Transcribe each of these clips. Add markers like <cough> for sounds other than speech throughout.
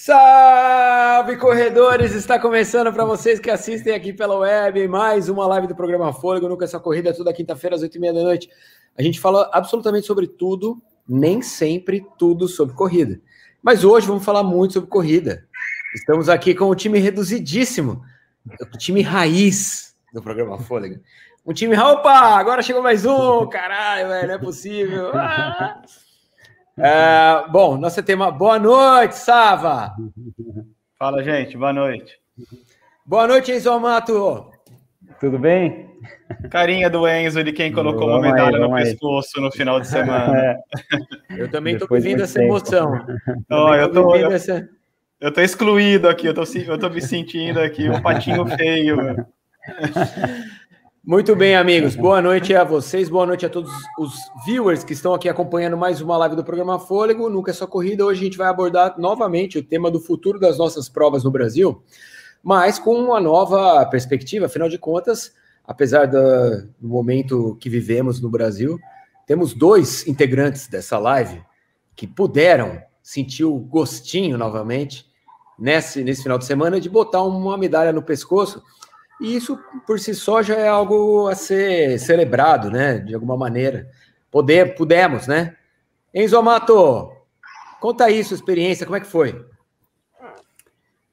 Salve corredores! Está começando para vocês que assistem aqui pela web mais uma live do programa Fôlego. Nunca essa corrida, toda quinta-feira às oito e meia da noite. A gente fala absolutamente sobre tudo, nem sempre tudo sobre corrida. Mas hoje vamos falar muito sobre corrida. Estamos aqui com o time reduzidíssimo, o time raiz do programa Fôlego. Um time, opa, agora chegou mais um, caralho, velho, não é possível. Ah! É, bom, nosso tema. Boa noite, Sava. Fala, gente. Boa noite. Boa noite, Enzo Amato. Tudo bem? Carinha do Enzo, de quem colocou vamos uma medalha aí, no pescoço no final de semana. É. Eu também estou vivendo essa tempo. emoção. Oh, eu, tô, eu, essa... eu tô excluído aqui, eu tô, eu tô me sentindo aqui um patinho feio. <laughs> Muito bem, amigos. Boa noite a vocês, boa noite a todos os viewers que estão aqui acompanhando mais uma live do programa Fôlego. Nunca é só corrida. Hoje a gente vai abordar novamente o tema do futuro das nossas provas no Brasil, mas com uma nova perspectiva. Afinal de contas, apesar do momento que vivemos no Brasil, temos dois integrantes dessa live que puderam sentir o gostinho novamente nesse, nesse final de semana de botar uma medalha no pescoço e isso, por si só, já é algo a ser celebrado, né? De alguma maneira. Poder, pudemos, né? Enzo Amato, conta aí sua experiência, como é que foi?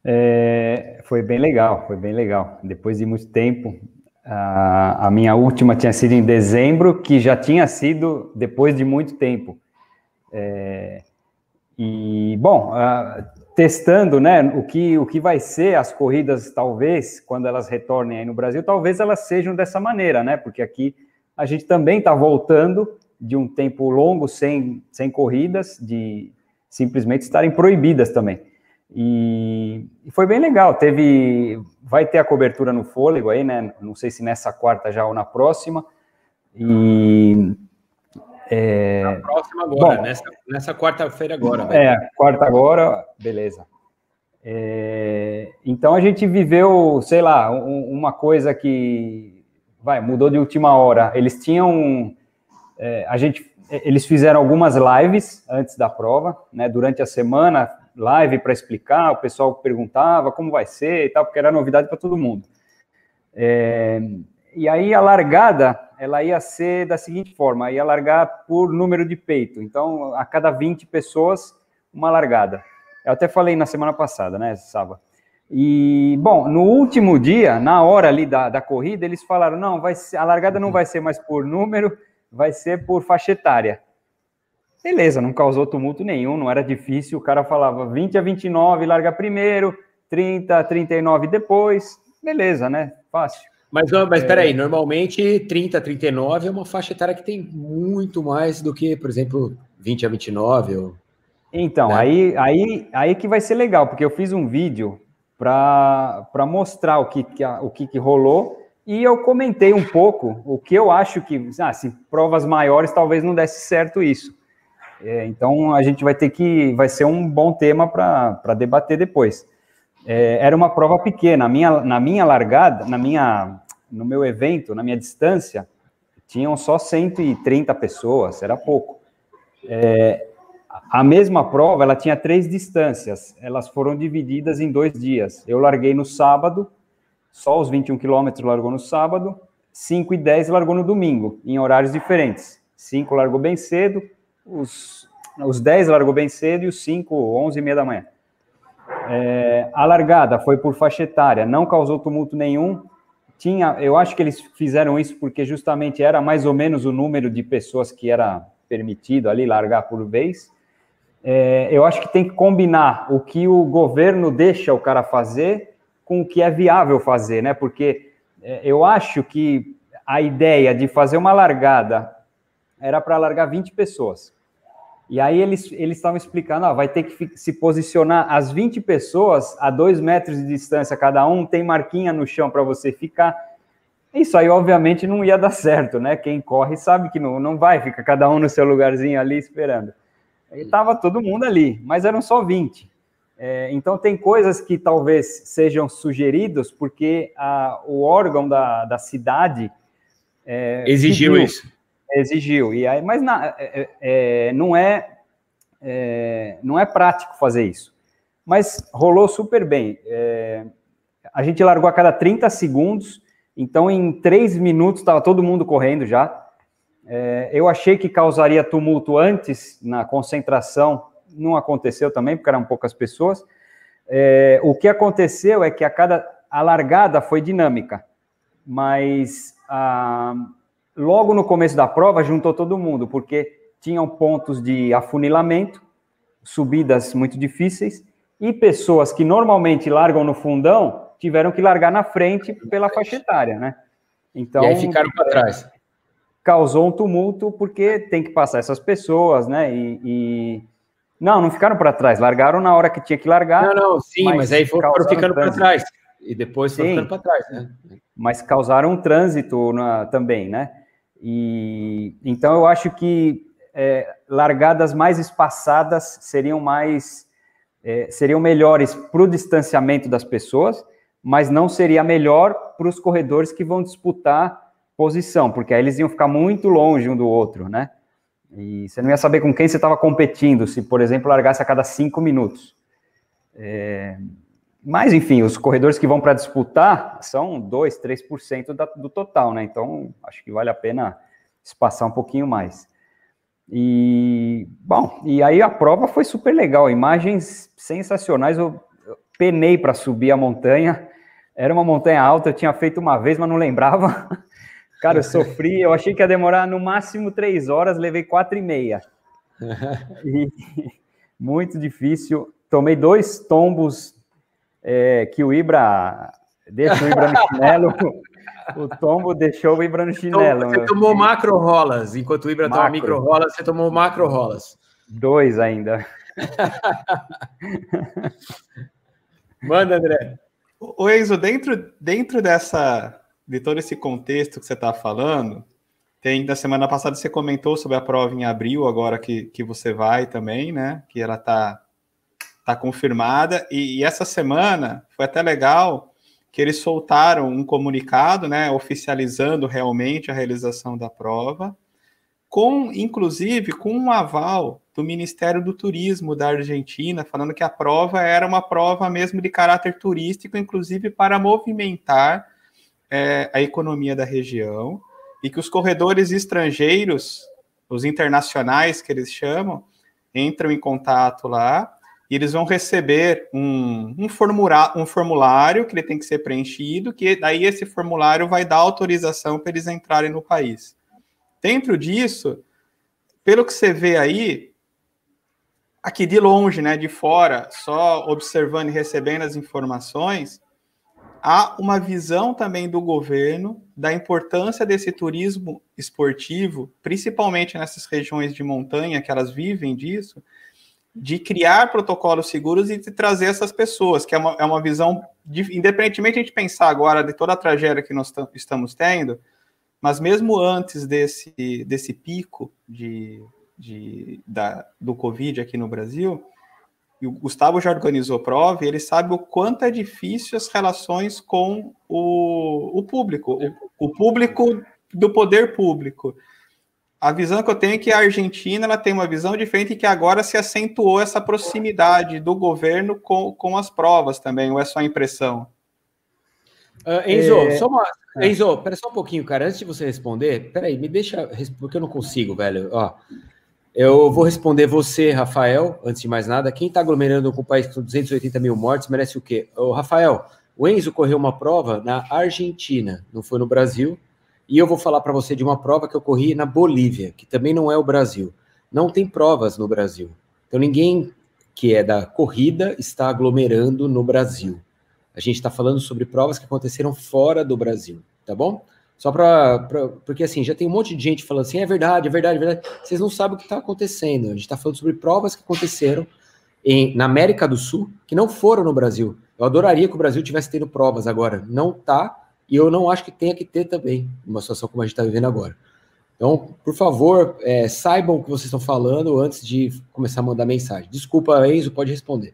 É, foi bem legal, foi bem legal. Depois de muito tempo, a, a, minha última tinha sido em dezembro, que já tinha sido depois de muito tempo. É, e, bom, testando, né, o que, o que vai ser as corridas, talvez, quando elas retornem aí no Brasil, talvez elas sejam dessa maneira, né, porque aqui a gente também está voltando de um tempo longo sem, sem corridas, de simplesmente estarem proibidas também. E, e, foi bem legal, teve, vai ter a cobertura no fôlego aí, né, não sei se nessa quarta já ou na próxima, e é... Na próxima agora, Bom, nessa, nessa quarta-feira agora. Vai. É, quarta agora, beleza. É... Então a gente viveu, sei lá, um, uma coisa que vai mudou de última hora. Eles tinham, é, a gente, eles fizeram algumas lives antes da prova, né? Durante a semana, live para explicar. O pessoal perguntava como vai ser e tal, porque era novidade para todo mundo. É, e aí a largada, ela ia ser da seguinte forma, ia largar por número de peito. Então, a cada 20 pessoas, uma largada. Eu até falei na semana passada, né, sábado. E, bom, no último dia, na hora ali da, da corrida, eles falaram, não, vai ser, a largada não vai ser mais por número, vai ser por faixa etária. Beleza, não causou tumulto nenhum, não era difícil, o cara falava 20 a 29, larga primeiro, 30 a 39 depois, beleza, né, fácil. Mas, mas é... peraí, normalmente 30 a 39 é uma faixa etária que tem muito mais do que, por exemplo, 20 a 29. Ou... Então, né? aí, aí, aí que vai ser legal, porque eu fiz um vídeo para mostrar o, que, que, o que, que rolou e eu comentei um pouco o que eu acho que, ah, se provas maiores talvez não desse certo isso. É, então a gente vai ter que, vai ser um bom tema para debater depois. É, era uma prova pequena, na minha, na minha largada, na minha no meu evento, na minha distância, tinham só 130 pessoas, era pouco. É, a mesma prova, ela tinha três distâncias, elas foram divididas em dois dias. Eu larguei no sábado, só os 21 quilômetros largou no sábado, 5 e 10 largou no domingo, em horários diferentes. 5 largou bem cedo, os, os 10 largou bem cedo e os 5, 11 e meia da manhã. É, a largada foi por faixa etária, não causou tumulto nenhum, tinha, eu acho que eles fizeram isso porque justamente era mais ou menos o número de pessoas que era permitido ali largar por vez. É, eu acho que tem que combinar o que o governo deixa o cara fazer com o que é viável fazer, né? Porque é, eu acho que a ideia de fazer uma largada era para largar 20 pessoas. E aí eles eles estavam explicando, ó, vai ter que se posicionar as 20 pessoas a dois metros de distância cada um, tem marquinha no chão para você ficar. Isso aí, obviamente, não ia dar certo, né? Quem corre sabe que não, não vai, fica cada um no seu lugarzinho ali esperando. Estava todo mundo ali, mas eram só 20. É, então, tem coisas que talvez sejam sugeridos porque a, o órgão da, da cidade é, exigiu pediu, isso Exigiu. E aí, mas na, é, é, é, não é, é, não é prático fazer isso. mas rolou super bem. É, a gente largou a cada 30 segundos, então em três minutos estava todo mundo correndo já. É, eu achei que causaria tumulto antes na concentração, não aconteceu também, porque eram poucas pessoas. O que aconteceu é que a cada a largada foi dinâmica, mas a, logo no começo da prova juntou todo mundo, porque tinham pontos de afunilamento, subidas muito difíceis, e pessoas que normalmente largam no fundão tiveram que largar na frente pela faixa etária, né? Então, e aí ficaram para trás. Causou um tumulto porque tem que passar essas pessoas, né? E, e... não, não ficaram para trás, largaram na hora que tinha que largar. Não, não, sim, mas, mas aí foram ficando para trás e depois foram ficando para trás, né? Mas causaram um trânsito na, também, né? E então eu acho que é, largadas mais espaçadas seriam mais é, seriam melhores para o distanciamento das pessoas, mas não seria melhor para os corredores que vão disputar posição, porque aí eles iam ficar muito longe um do outro, né? E você não ia saber com quem você estava competindo, se, por exemplo, largasse a cada cinco minutos. É... Mas, enfim, os corredores que vão para disputar são 2, 3% da, do total, né? Então, acho que vale a pena espaçar um pouquinho mais. E, bom, e aí a prova foi super legal, imagens sensacionais. Eu, penei para subir a montanha, era uma montanha alta, eu tinha feito uma vez, mas não lembrava. <laughs> Cara, eu sofri, eu achei que ia demorar no máximo três horas, levei quatro e meia. <laughs> E, <laughs> muito difícil. Tomei dois tombos é, que o Ibra deixa o Ibra no chinelo. <laughs> O tombo deixou o Ibra no chinelo. Então, você tomou macro rolas, enquanto o Ibra macro. toma micro rolas, você tomou macro rolas. Dois ainda. <laughs> Manda, André. O Enzo, dentro, dentro dessa, de todo esse contexto que você está falando, tem da semana passada você comentou sobre a prova em abril, agora que, que você vai também, né? Que ela está tá confirmada. E, e, essa semana foi até legal que eles soltaram um comunicado, né, oficializando realmente a realização da prova, com inclusive com um aval do Ministério do Turismo da Argentina, falando que a prova era uma prova mesmo de caráter turístico, inclusive para movimentar é, a economia da região, e que os corredores estrangeiros, os internacionais que eles chamam, entram em contato lá e eles vão receber um, um, um formulário que ele tem que ser preenchido, que daí esse formulário vai dar autorização para eles entrarem no país. Dentro disso, pelo que você vê aí, aqui de longe, né, de fora, só observando e recebendo as informações, há uma visão também do governo da importância desse turismo esportivo, principalmente nessas regiões de montanha que elas vivem disso, de criar protocolos seguros e de trazer essas pessoas, que é uma, é uma visão, de, independentemente de a gente pensar agora de toda a tragédia que nós estamos tendo, mas mesmo antes desse, desse pico de, de, da, do Covid aqui no Brasil, e o Gustavo já organizou prova ele sabe o quanto é difícil as relações com o, o público, o, o público do poder público a visão que eu tenho é que a Argentina ela tem uma visão diferente e que agora se acentuou essa proximidade do governo com, com as provas também, ou é só impressão? Uh, Enzo, é... só uma. É. Enzo, pera só um pouquinho, cara. Antes de você responder, peraí, me deixa. Porque eu não consigo, velho. Ó, eu vou responder você, Rafael, antes de mais nada. Quem está aglomerando com o país com 280 mil mortes merece o quê? Ô, Rafael, o Enzo correu uma prova na Argentina, não foi no Brasil. E eu vou falar para você de uma prova que eu corri na Bolívia, que também não é o Brasil. Não tem provas no Brasil. Então ninguém que é da corrida está aglomerando no Brasil. A gente está falando sobre provas que aconteceram fora do Brasil, tá bom? Só para. Porque assim, já tem um monte de gente falando assim: é verdade, é verdade, é verdade. Vocês não sabem o que está acontecendo. A gente está falando sobre provas que aconteceram em, na América do Sul que não foram no Brasil. Eu adoraria que o Brasil tivesse tendo provas agora. Não tá e eu não acho que tenha que ter também, uma situação como a gente está vivendo agora. Então, por favor, é, saibam o que vocês estão falando antes de começar a mandar mensagem. Desculpa, Enzo, pode responder.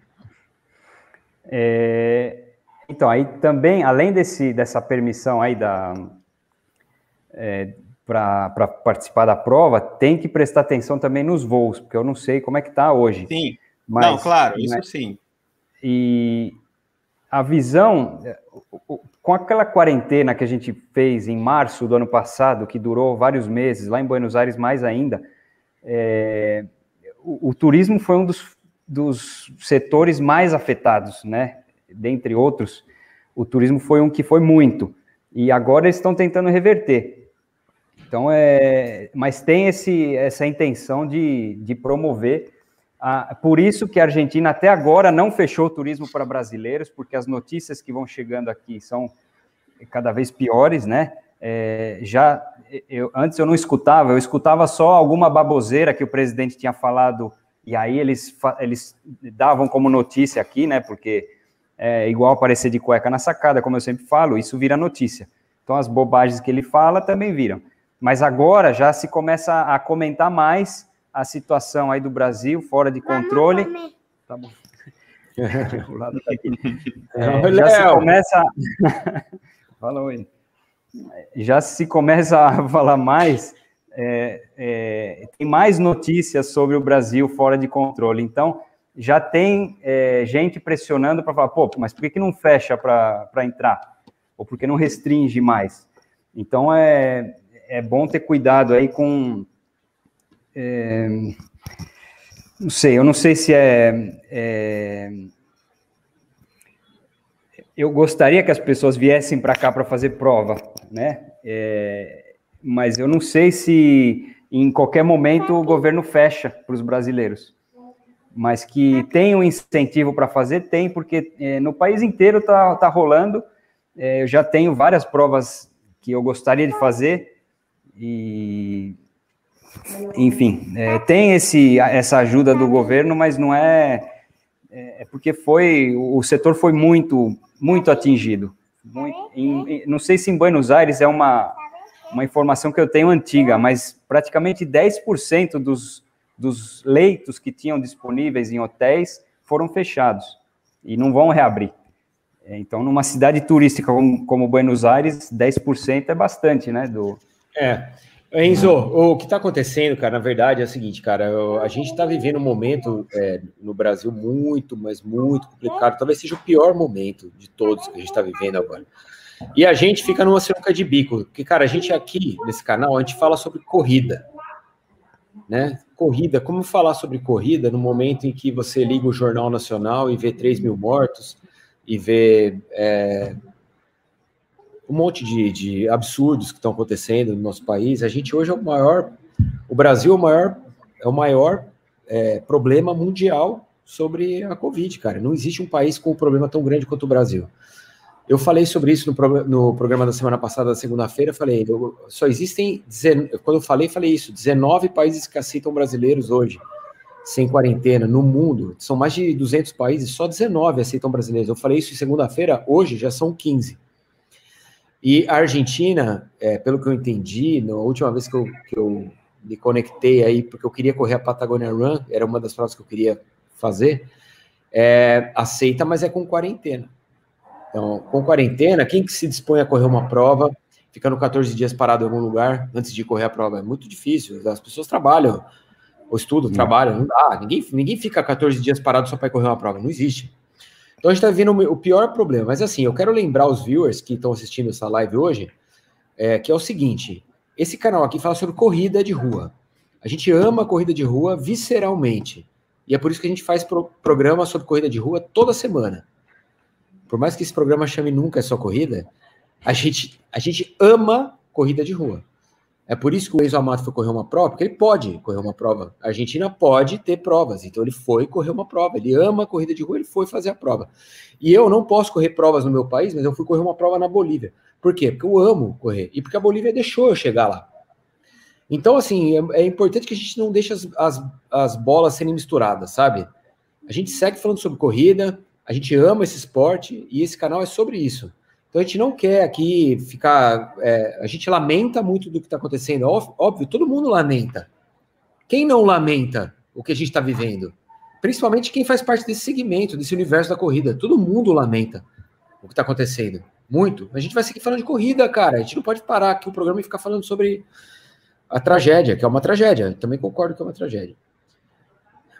É, então, aí também, além desse, dessa permissão aí da é, para participar da prova, tem que prestar atenção também nos voos, porque eu não sei como é que está hoje. Sim, mas, não, claro, isso sim. e a visão, com aquela quarentena que a gente fez em março do ano passado, que durou vários meses, lá em Buenos Aires mais ainda, é, o, o, turismo foi um dos, dos setores mais afetados, né? Dentre outros, o turismo foi um que foi muito. E agora eles estão tentando reverter. Então, é, mas tem esse, essa intenção de, de promover. A, por isso que a Argentina até agora não fechou o turismo para brasileiros, porque as notícias que vão chegando aqui são cada vez piores, né? É, já eu, antes eu não escutava, eu escutava só alguma baboseira que o presidente tinha falado e aí eles eles davam como notícia aqui, né? Porque é igual aparecer de cueca na sacada, como eu sempre falo, isso vira notícia. Então as bobagens que ele fala também viram. Mas agora já se começa a comentar mais a situação aí do Brasil fora de controle. Tá bom. o <laughs> lado aqui. É, já se começa. <laughs> Fala oi. Já se começa a <laughs> falar mais. É, é, tem mais notícias sobre o Brasil fora de controle. Então, já tem é, gente pressionando para falar, pô, mas por que, que não fecha para entrar? Ou por que não restringe mais? Então é, é bom ter cuidado aí com. É, não sei, eu não sei se é, é eu gostaria que as pessoas viessem para cá para fazer prova, né? É, mas eu não sei se em qualquer momento o governo fecha para os brasileiros mas que tem um incentivo para fazer, tem, porque é, no país inteiro está tá rolando. É, eu já tenho várias provas que eu gostaria de fazer, e enfim, é, tem esse, essa ajuda do governo, mas não é, é, é porque foi o setor foi muito muito atingido. Muito, em, não sei se em Buenos Aires é uma, uma informação que eu tenho antiga, mas praticamente 10% dos dos leitos que tinham disponíveis em hotéis foram fechados e não vão reabrir. É, então, numa cidade turística como, como Buenos Aires, 10% é bastante, né? Do... É. Enzo, o que está acontecendo, cara, na verdade é o seguinte, cara, a gente está vivendo um momento é, no Brasil muito, mas muito complicado. Talvez seja o pior momento de todos que a gente está vivendo agora. E a gente fica numa sinuca de bico, porque, cara, a gente aqui nesse canal, a gente fala sobre corrida né? Corrida, como falar sobre corrida no momento em que você liga o Jornal Nacional e vê 3 mil mortos e vê é, um monte de, de absurdos que estão acontecendo no nosso país? A gente hoje é o maior, o Brasil é o maior, é o maior é, problema mundial sobre a Covid, cara. Não existe um país com um problema tão grande quanto o Brasil. Eu falei sobre isso no, no programa da semana passada, segunda-feira, falei, eu, só existem, quando eu falei, falei isso, 19 países que aceitam brasileiros hoje, sem quarentena, no mundo, são mais de 200 países, só 19 aceitam brasileiros. Eu falei isso em segunda-feira, hoje já são 15. E a Argentina, é, pelo que eu entendi, na última vez que eu, que eu me conectei aí, porque eu queria correr a Patagonia Run, era uma das provas que eu queria fazer, é, aceita, mas é com quarentena. Então, com quarentena, quem que se dispõe a correr uma prova, ficando 14 dias parado em algum lugar antes de correr a prova? É muito difícil. As pessoas trabalham, ou estudam, não. trabalham, não dá. Ninguém, ninguém fica 14 dias parado só para correr uma prova, não existe. Então a gente está vendo o pior problema. Mas assim, eu quero lembrar os viewers que estão assistindo essa live hoje, é, que é o seguinte: esse canal aqui fala sobre corrida de rua. A gente ama corrida de rua visceralmente. E é por isso que a gente faz pro, programa sobre corrida de rua toda semana por mais que esse programa chame Nunca é Só Corrida, a gente, a gente ama corrida de rua. É por isso que o Enzo Amato foi correr uma prova, porque ele pode correr uma prova. A Argentina pode ter provas, então ele foi correr uma prova. Ele ama a corrida de rua, ele foi fazer a prova. E eu não posso correr provas no meu país, mas eu fui correr uma prova na Bolívia. Por quê? Porque eu amo correr. E porque a Bolívia deixou eu chegar lá. Então, assim, é, é importante que a gente não deixe as, as, as bolas serem misturadas, sabe? A gente segue falando sobre corrida, a gente ama esse esporte e esse canal é sobre isso. Então a gente não quer aqui ficar. É, a gente lamenta muito do que está acontecendo. Óbvio, todo mundo lamenta. Quem não lamenta o que a gente está vivendo? Principalmente quem faz parte desse segmento, desse universo da corrida. Todo mundo lamenta o que está acontecendo. Muito. A gente vai seguir falando de corrida, cara. A gente não pode parar aqui o programa e ficar falando sobre a tragédia, que é uma tragédia. também concordo que é uma tragédia.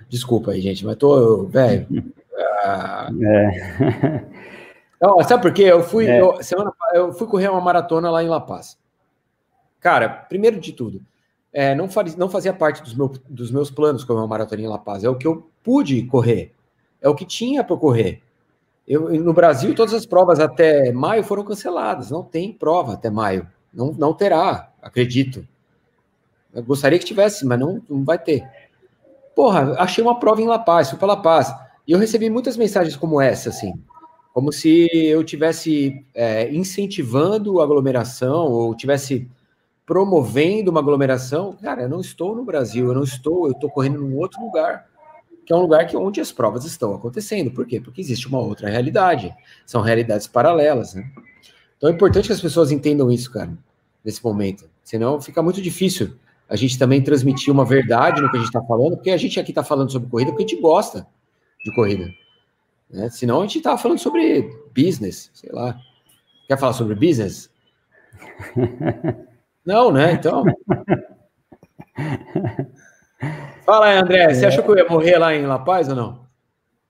Desculpa aí, gente, mas tô, velho. <laughs> Ah. É. Não, sabe por quê? Eu fui, é. eu, semana, eu fui correr uma maratona lá em La Paz. Cara, primeiro de tudo, é, não, faz, não fazia parte dos, meu, dos meus planos correr uma maratona em La Paz. É o que eu pude correr. É o que tinha para correr. Eu, no Brasil, todas as provas até maio foram canceladas. Não tem prova até maio. Não, não terá, acredito. Eu gostaria que tivesse, mas não, não vai ter. Porra, achei uma prova em La Paz, fui para La Paz. E eu recebi muitas mensagens como essa, assim. Como se eu tivesse é, incentivando a aglomeração ou tivesse promovendo uma aglomeração. Cara, eu não estou no Brasil, eu não estou, eu estou correndo num outro lugar que é um lugar que onde as provas estão acontecendo. Por quê? Porque existe uma outra realidade. São realidades paralelas, né? Então é importante que as pessoas entendam isso, cara, nesse momento. Senão fica muito difícil a gente também transmitir uma verdade no que a gente está falando, porque a gente aqui está falando sobre corrida porque a gente gosta de corrida. Né? Senão a gente está falando sobre business, sei lá. Quer falar sobre business? <laughs> Não, né? Então. Fala aí, André, você é. achou que eu ia morrer lá em La Paz ou não?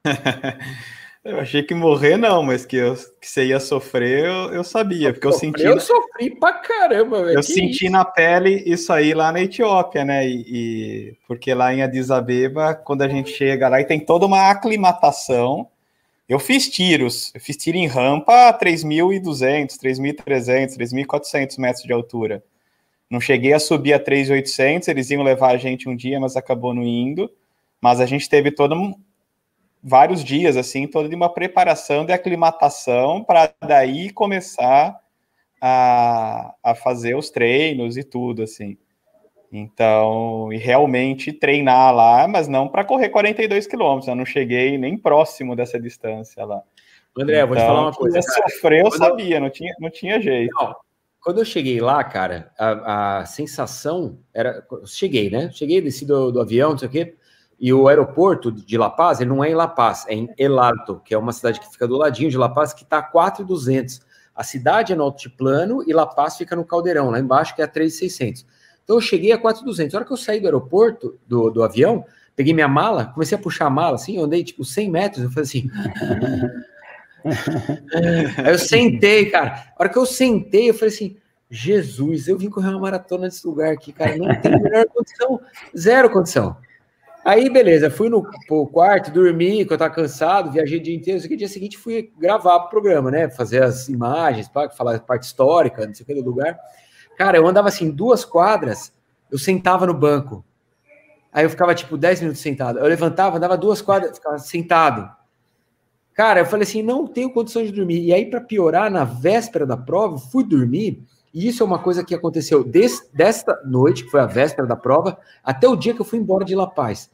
<laughs> eu achei que morrer não, mas que, eu, que você ia sofrer, eu, eu sabia, porque eu senti. Eu sofri pra caramba, velho. Eu senti isso? na pele isso aí lá na Etiópia, né? E, e, porque lá em Addis Abeba, quando a gente chega lá e tem toda uma aclimatação. Eu fiz tiros, eu fiz tiro em rampa a 3.200, 3.300, 3.400 metros de altura. Não cheguei a subir a 3.800, eles iam levar a gente um dia, mas acabou não indo. Mas a gente teve todo um, vários dias, assim, toda uma preparação de aclimatação para daí começar a, a fazer os treinos e tudo, assim. Então, e realmente treinar lá, mas não para correr 42 quilômetros. Eu não cheguei nem próximo dessa distância lá. André, então, vou te falar uma então, coisa. Sofrer, eu sabia, não tinha, não tinha jeito. Não, quando eu cheguei lá, cara, a, a sensação era. Cheguei, né? Cheguei, desci do, do, avião, não sei o quê. E o aeroporto de La Paz, ele não é em La Paz, é em El Alto, que é uma cidade que fica do ladinho de La Paz, que está a 4,200. A cidade é no altiplano e La Paz fica no caldeirão, lá embaixo, que é a 3,600. Então eu cheguei a 4,200. A hora que eu saí do aeroporto, do, do avião, peguei minha mala, comecei a puxar a mala, assim, eu andei tipo 100 metros, eu falei assim. <laughs> Aí eu sentei, cara. A hora que eu sentei, eu falei assim: Jesus, eu vim correr uma maratona nesse lugar aqui, cara. Não tem melhor condição, zero condição. Aí, beleza, fui no quarto, dormi, que eu tava cansado, viajei o dia inteiro. que dia seguinte fui gravar o programa, né? Fazer as imagens, para falar a parte histórica, não sei o que do lugar. Cara, eu andava assim, duas quadras, eu sentava no banco. Aí eu ficava tipo 10 minutos sentado. Eu levantava, andava duas quadras, ficava sentado. Cara, eu falei assim, não tenho condição de dormir. E aí, para piorar, na véspera da prova, fui dormir. E isso é uma coisa que aconteceu des, desta noite, que foi a véspera da prova, até o dia que eu fui embora de La Paz.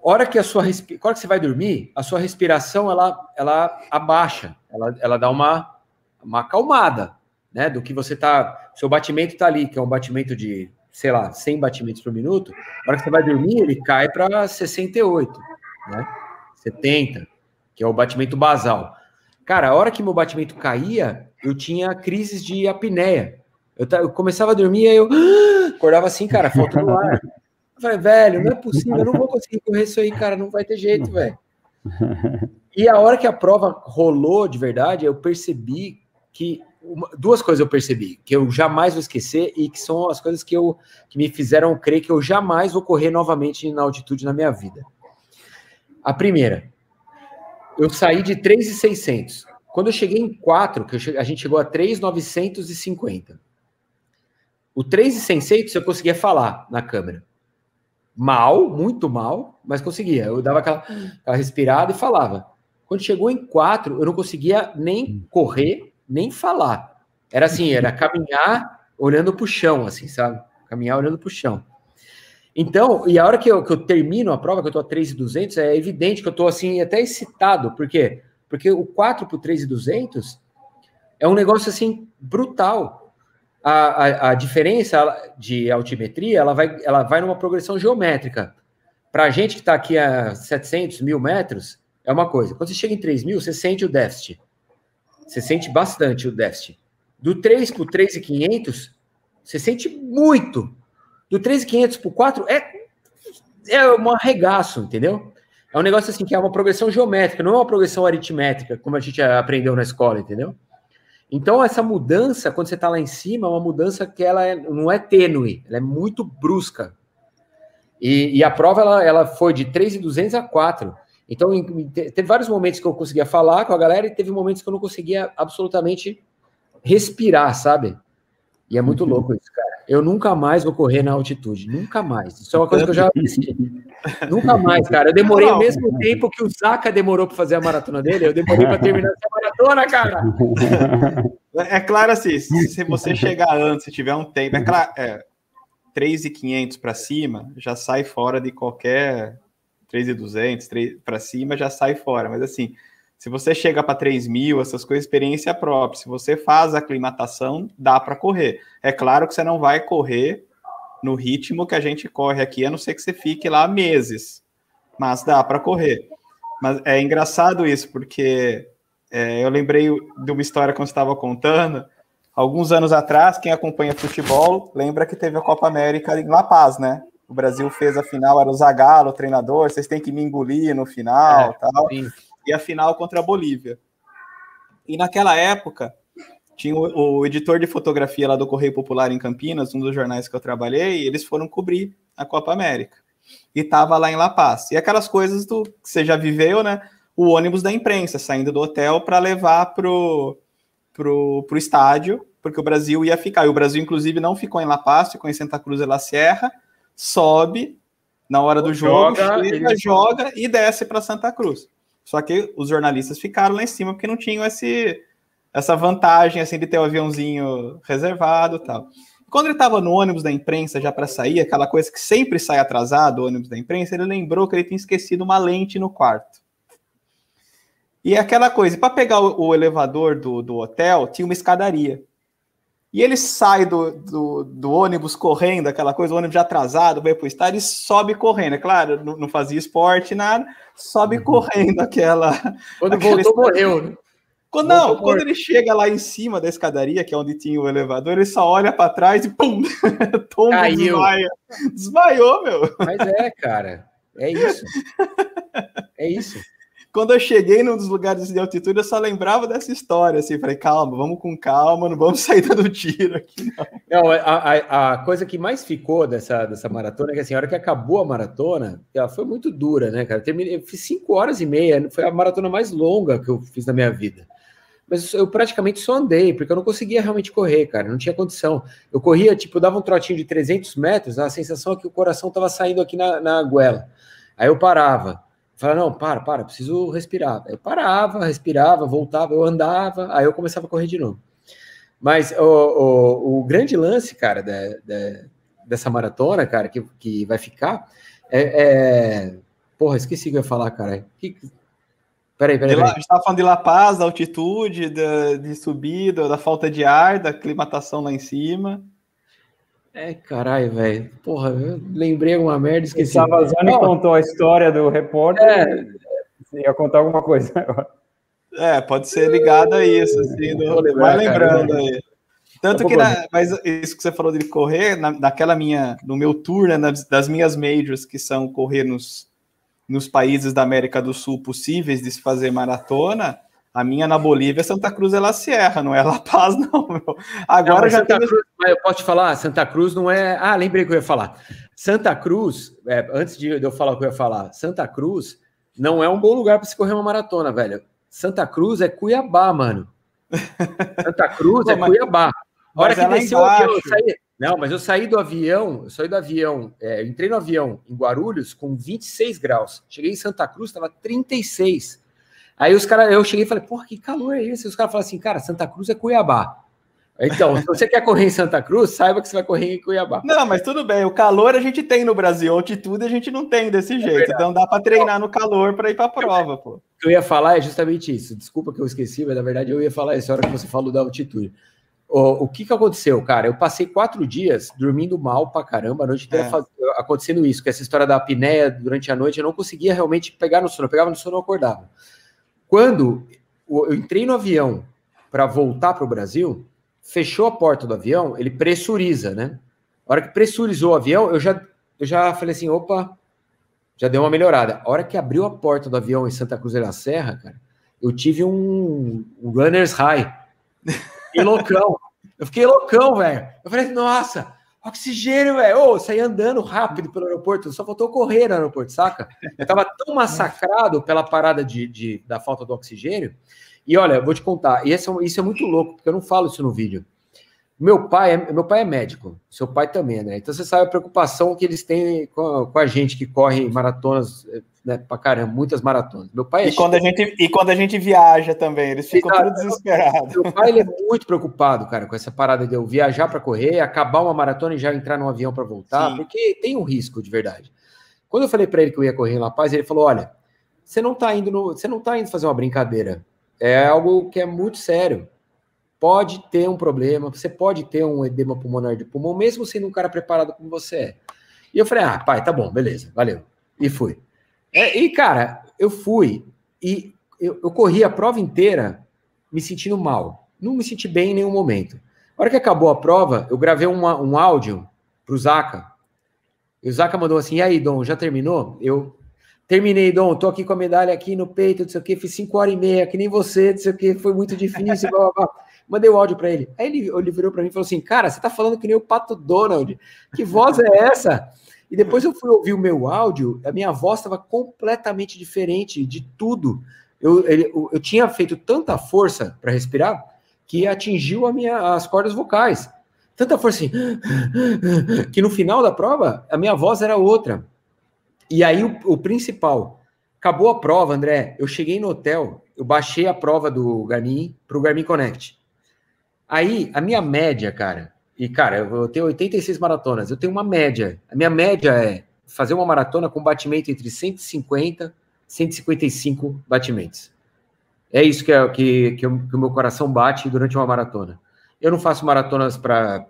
Hora que a sua hora que você vai dormir, a sua respiração ela, ela abaixa, ela, ela dá uma, uma acalmada, né? Do que você tá. Seu batimento tá ali, que é um batimento de, sei lá, 100 batimentos por minuto. A hora que você vai dormir, ele cai para 68, né? 70 que é o batimento basal. Cara, a hora que meu batimento caía, eu tinha crises de apneia. Eu, eu começava a dormir, aí eu <gasps> acordava assim, cara, faltando ar. Eu falei, velho, não é possível, eu não vou conseguir correr isso aí, cara, não vai ter jeito, velho. E a hora que a prova rolou de verdade, eu percebi que uma, duas coisas eu percebi que eu jamais vou esquecer e que são as coisas que eu que me fizeram crer que eu jamais vou correr novamente na altitude na minha vida. A primeira, eu saí de 3,600. Quando eu cheguei em 4, que cheguei, a gente chegou a 3,950. O 3,600 eu conseguia falar na câmera. Mal, muito mal, mas conseguia. Eu dava aquela, aquela respirada e falava. Quando chegou em 4, eu não conseguia nem correr, nem falar. Era assim, era caminhar olhando para o chão, assim, sabe? Caminhar olhando para o chão. Então, e a hora que eu, que eu termino a prova, que eu tô a 3,200, é evidente que eu tô assim, até excitado. Por quê? Porque o 4 por 3,200 é um negócio assim brutal. A, a, a, diferença de altimetria ela vai, ela vai numa progressão geométrica. Para a gente que está aqui a 700 mil metros, é uma coisa. Quando você chega em 3 mil, você sente o déficit. Você sente bastante o déficit. Do 3 para o 3,500, você sente muito do 3,500 por 4 é, é um arregaço, entendeu? É um negócio assim que é uma progressão geométrica, não é uma progressão aritmétrica, como a gente aprendeu na escola, entendeu? Então, essa mudança, quando você está lá em cima, é uma mudança que ela é, não é tênue, ela é muito brusca. E, e a prova ela, ela foi de 3,200 a 4. Então, teve vários momentos que eu conseguia falar com a galera e teve momentos que eu não conseguia absolutamente respirar, sabe? E é muito uhum. louco isso, cara. Eu nunca mais vou correr na altitude. Nunca mais. Isso é uma coisa que eu já <laughs> Nunca mais, cara. Eu demorei o mesmo tempo que o Zaka demorou para fazer a maratona dele. Eu demorei para terminar essa maratona, cara. É claro assim, se você chegar antes, se tiver um tempo, é claro, é, 3,500 para cima, já sai fora de qualquer 3,200, para cima já sai fora. Mas assim, se você chega para 3 mil, essas coisas, experiência própria. Se você faz a aclimatação, dá para correr. É claro que você não vai correr no ritmo que a gente corre aqui, a não ser que você fique lá meses. Mas dá para correr. Mas é engraçado isso, porque é, eu lembrei de uma história que eu estava contando. Alguns anos atrás, quem acompanha futebol lembra que teve a Copa América em La Paz, né? O Brasil fez a final, era o Zagallo, o treinador, vocês têm que me engolir no final, é, tal. Sim e a final contra a Bolívia. E naquela época, tinha o, o, editor de fotografia lá do Correio Popular em Campinas, um dos jornais que eu trabalhei, e eles foram cobrir a Copa América. E tava lá em La Paz. E aquelas coisas do que você já viveu, né? O ônibus da imprensa saindo do hotel para levar pro, pro, pro estádio, porque o Brasil ia ficar. E o Brasil, inclusive, não ficou em La Paz, ficou em Santa Cruz de la Sierra, sobe na hora do jogo, joga, chega, joga e desce para Santa Cruz. Só que os jornalistas ficaram lá em cima porque não tinham esse, essa vantagem assim de ter o um aviãozinho reservado tal. Quando ele estava no ônibus da imprensa já para sair, aquela coisa que sempre sai atrasado, o ônibus da imprensa, ele lembrou que ele tinha esquecido uma lente no quarto. E aquela coisa, para pegar o, o elevador do, do hotel, tinha uma escadaria. E ele sai do, do, do, ônibus correndo, aquela coisa, o ônibus já atrasado, vai para o estádio e sobe correndo. É claro, não, não fazia esporte, nada, sobe uhum. correndo aquela. Quando voltou, morreu, né? Quando, não, quando ele chega lá em cima da escadaria, que é onde tinha o elevador, ele só olha para trás e pum! <laughs> Tomba, Caiu. desmaia. Desmaiou, meu. Mas é, cara. É isso. É isso quando eu cheguei num dos lugares de altitude, eu só lembrava dessa história, assim, falei, calma, vamos com calma, não vamos <laughs> sair dando tiro aqui, não. Não, a, a, a, coisa que mais ficou dessa, dessa maratona é que, assim, a hora que acabou a maratona, ela foi muito dura, né, cara? Terminei, eu fiz cinco horas e meia, foi a maratona mais longa que eu fiz na minha vida. Mas eu praticamente só andei, porque eu não conseguia realmente correr, cara, não tinha condição. Eu corria, tipo, dava um trotinho de 300 metros, a sensação é que o coração tava saindo aqui na, na goela. Aí eu parava, Falava, não, para, para, preciso respirar. Eu parava, respirava, voltava, eu andava, aí eu começava a correr de novo. Mas o, o, o grande lance, cara, de, dessa maratona, cara, que, que vai ficar, é, é... Porra, esqueci o que eu ia falar, cara. Que... Peraí, peraí, peraí. A gente estava falando de La Paz, da altitude, de, de subida, da falta de ar, da aclimatação lá em cima. É, caralho, velho. Porra, eu lembrei alguma merda, esqueci. O Savazani oh. contou a história do repórter. É. Ia contar alguma coisa agora. É, pode ser ligado a isso, assim, do... vai lembrando cara, aí. Tanto que, na, mas isso que você falou de correr, na, naquela minha, no meu tour, né, das, das minhas majors, que são correr nos, nos países da América do Sul possíveis de se fazer maratona, a minha na Bolívia é Santa Cruz é La Sierra, não é La Paz, <laughs> não, meu. Agora não, já Santa tem... Cruz, eu posso te falar, Santa Cruz não é. Ah, lembrei que eu ia falar. Santa Cruz, é, antes de eu falar o que eu ia falar, Santa Cruz não é um bom lugar para se correr uma maratona, velho. Santa Cruz é Cuiabá, mano. <laughs> Santa Cruz é Cuiabá. A hora que é desceu o avião, eu saí. Não, mas eu saí do avião, eu saí do avião, é, entrei no avião em Guarulhos com 26 graus. Cheguei em Santa Cruz, estava 36. Aí os caras, eu cheguei e falei, porra, que calor é esse? Os caras falaram assim, cara, Santa Cruz é Cuiabá. Então, se você quer correr em Santa Cruz, saiba que você vai correr em Cuiabá. Não, mas tudo bem, o calor a gente tem no Brasil, a altitude a gente não tem desse é jeito. Então dá para treinar no calor para ir para a prova, pô. O que eu ia falar é justamente isso. Desculpa que eu esqueci, mas na verdade eu ia falar isso na hora que você falou da altitude. O, o que, que aconteceu, cara? Eu passei quatro dias dormindo mal pra caramba, a noite inteira é. faz... acontecendo isso, que essa história da apneia durante a noite, eu não conseguia realmente pegar no sono. Eu pegava no sono e acordava. Quando eu entrei no avião para voltar para o Brasil, fechou a porta do avião, ele pressuriza, né? A hora que pressurizou o avião, eu já, eu já falei assim, opa, já deu uma melhorada. A hora que abriu a porta do avião em Santa Cruz da Serra, cara, eu tive um, um runner's high. Fiquei loucão. Eu fiquei loucão, velho. Eu falei, nossa, oxigênio, velho. Oh, eu saí andando rápido pelo aeroporto, só faltou correr no aeroporto, saca? Eu tava tão <laughs> massacrado pela parada de, de da falta do oxigênio. E olha, vou te contar, e isso, é isso é muito louco, porque eu não falo isso no vídeo. Meu pai, é, meu pai é médico, seu pai também, né? Então você sabe a preocupação que eles têm com a, com a gente que corre maratonas, né, pra caramba, muitas maratonas. Meu pai é e, quando a gente, e quando a gente viaja também, eles ficam Exato. tudo desesperados. Meu pai ele é muito preocupado, cara, com essa parada de eu viajar para correr, acabar uma maratona e já entrar num avião para voltar, Sim. porque tem um risco de verdade. Quando eu falei para ele que eu ia correr em La Paz, ele falou: olha, você não tá indo no, você não tá indo fazer uma brincadeira. É algo que é muito sério pode ter um problema, você pode ter um edema pulmonar de pulmão, mesmo sendo um cara preparado como você é. E eu falei, ah, pai, tá bom, beleza, valeu. E fui. É, e, cara, eu fui e eu, eu, corri a prova inteira me sentindo mal. Não me senti bem em nenhum momento. A hora que acabou a prova, eu gravei uma, um áudio pro Zaca. E o Zaca mandou assim: e aí, Dom, já terminou? Eu terminei, Dom, tô aqui com a medalha aqui no peito, não sei o que, fiz cinco horas e meia, que nem você, não sei o que, foi muito difícil, blá, blá, blá. Mandei o áudio para ele. Aí ele, ele virou para mim e falou assim: Cara, você tá falando que nem o Pato Donald. Que voz é essa? E depois eu fui ouvir o meu áudio, a minha voz estava completamente diferente de tudo. Eu, ele, eu, tinha feito tanta força para respirar que atingiu a minha, as cordas vocais. Tanta força assim, <gasps> que no final da prova a minha voz era outra. E aí o, o principal, acabou a prova, André. Eu cheguei no hotel, eu baixei a prova do Garmin para o Garmin Connect. Aí, a minha média, cara, e cara, eu tenho 86 maratonas, eu tenho uma média. A minha média é fazer uma maratona com batimento entre 150 e 155 batimentos. É isso que, é, que, que, que o meu coração bate durante uma maratona. Eu não faço maratonas para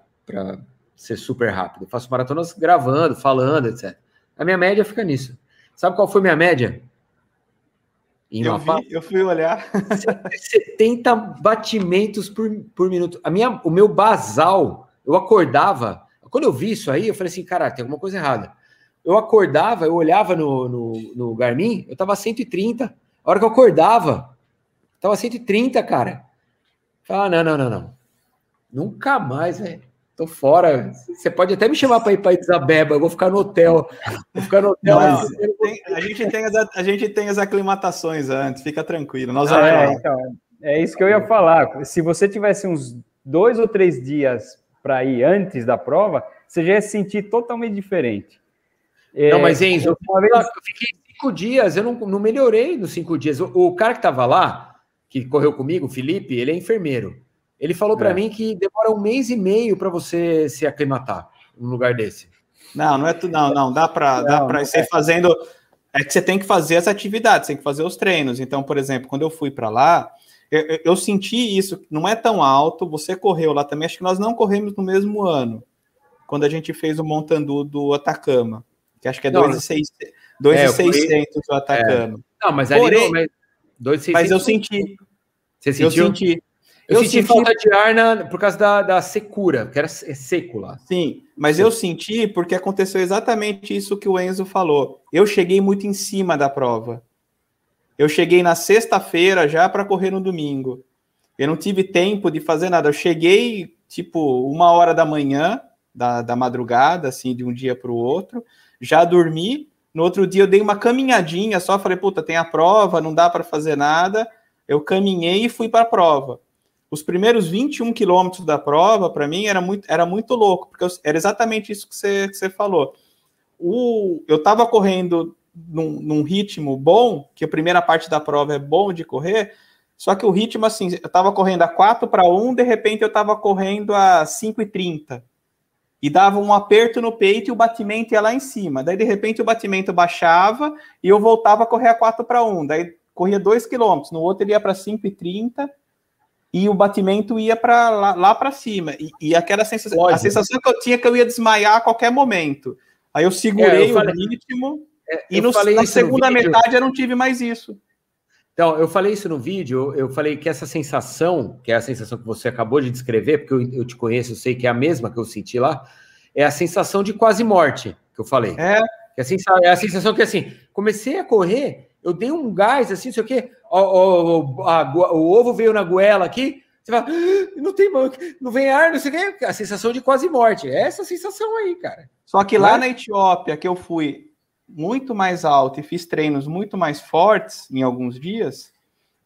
ser super rápido, eu faço maratonas gravando, falando, etc. A minha média fica nisso. Sabe qual foi minha média? Eu, vi, eu fui olhar. 70 batimentos por, por minuto. A minha, o meu basal, eu acordava. Quando eu vi isso aí, eu falei assim: cara, tem alguma coisa errada. Eu acordava, eu olhava no, no, no Garmin, eu tava 130. A hora que eu acordava, tava 130, cara. Ah, não, não, não, não. Nunca mais, velho. Tô fora. Você pode até me chamar para ir para Isabeba, eu vou ficar no hotel. Vou ficar no hotel. Não, tem, a, gente tem as, a gente tem as aclimatações antes, fica tranquilo. Nós ah, é, então, é isso que eu ia falar. Se você tivesse uns dois ou três dias para ir antes da prova, você já ia se sentir totalmente diferente. Não, mas Enzo, eu, eu fiquei cinco dias, eu não, não melhorei nos cinco dias. O, o cara que estava lá, que correu comigo, o Felipe, ele é enfermeiro. Ele falou para é. mim que demora um mês e meio para você se aclimatar num lugar desse. Não, não é tudo, não, não, dá para dá para ser é. fazendo é que você tem que fazer as atividades, tem que fazer os treinos. Então, por exemplo, quando eu fui para lá, eu, eu, senti isso, não é tão alto, você correu lá também, acho que nós não corremos no mesmo ano, quando a gente fez o Montandu do Atacama, que acho que é 2,600 é, o Atacama. É. Não, mas ali Porém, não, mas, mas eu senti. Você sentiu? Eu senti. Eu, eu senti, senti falta de ar na, por causa da, da secura, que era é seco lá. Sim, mas Sim. eu senti porque aconteceu exatamente isso que o Enzo falou. Eu cheguei muito em cima da prova. Eu cheguei na sexta-feira já para correr no domingo. Eu não tive tempo de fazer nada. Eu cheguei, tipo, uma hora da manhã, da, da madrugada, assim, de um dia para o outro. Já dormi. No outro dia eu dei uma caminhadinha só. Falei, puta, tem a prova, não dá para fazer nada. Eu caminhei e fui para a prova os primeiros 21 quilômetros da prova, para mim, era muito, era muito louco, porque eu, era exatamente isso que você, que você falou. O, eu estava correndo num, num, ritmo bom, que a primeira parte da prova é bom de correr, só que o ritmo, assim, eu estava correndo a 4 para 1, de repente eu estava correndo a 5 e 30. E dava um aperto no peito e o batimento ia lá em cima. Daí, de repente, o batimento baixava e eu voltava a correr a 4 para 1. Daí, corria 2 quilômetros. No outro, ele ia para 5 e 30 e o batimento ia para lá, lá para cima. E, e, aquela sensação, a sensação que eu tinha é que eu ia desmaiar a qualquer momento. Aí eu segurei é, eu falei, o ritmo é, e no, na segunda no metade eu não tive mais isso. Então, eu falei isso no vídeo, eu falei que essa sensação, que é a sensação que você acabou de descrever, porque eu, eu te conheço, eu sei que é a mesma que eu senti lá, é a sensação de quase morte que eu falei. É, É a, a sensação que assim, comecei a correr, eu dei um gás assim, não sei o quê, o, o, a, o ovo veio na goela aqui, você fala, ah, não tem não vem ar, não sei o quê, a sensação de quase morte. É essa sensação aí, cara. Só que lá na Etiópia, que eu fui muito mais alto e fiz treinos muito mais fortes em alguns dias,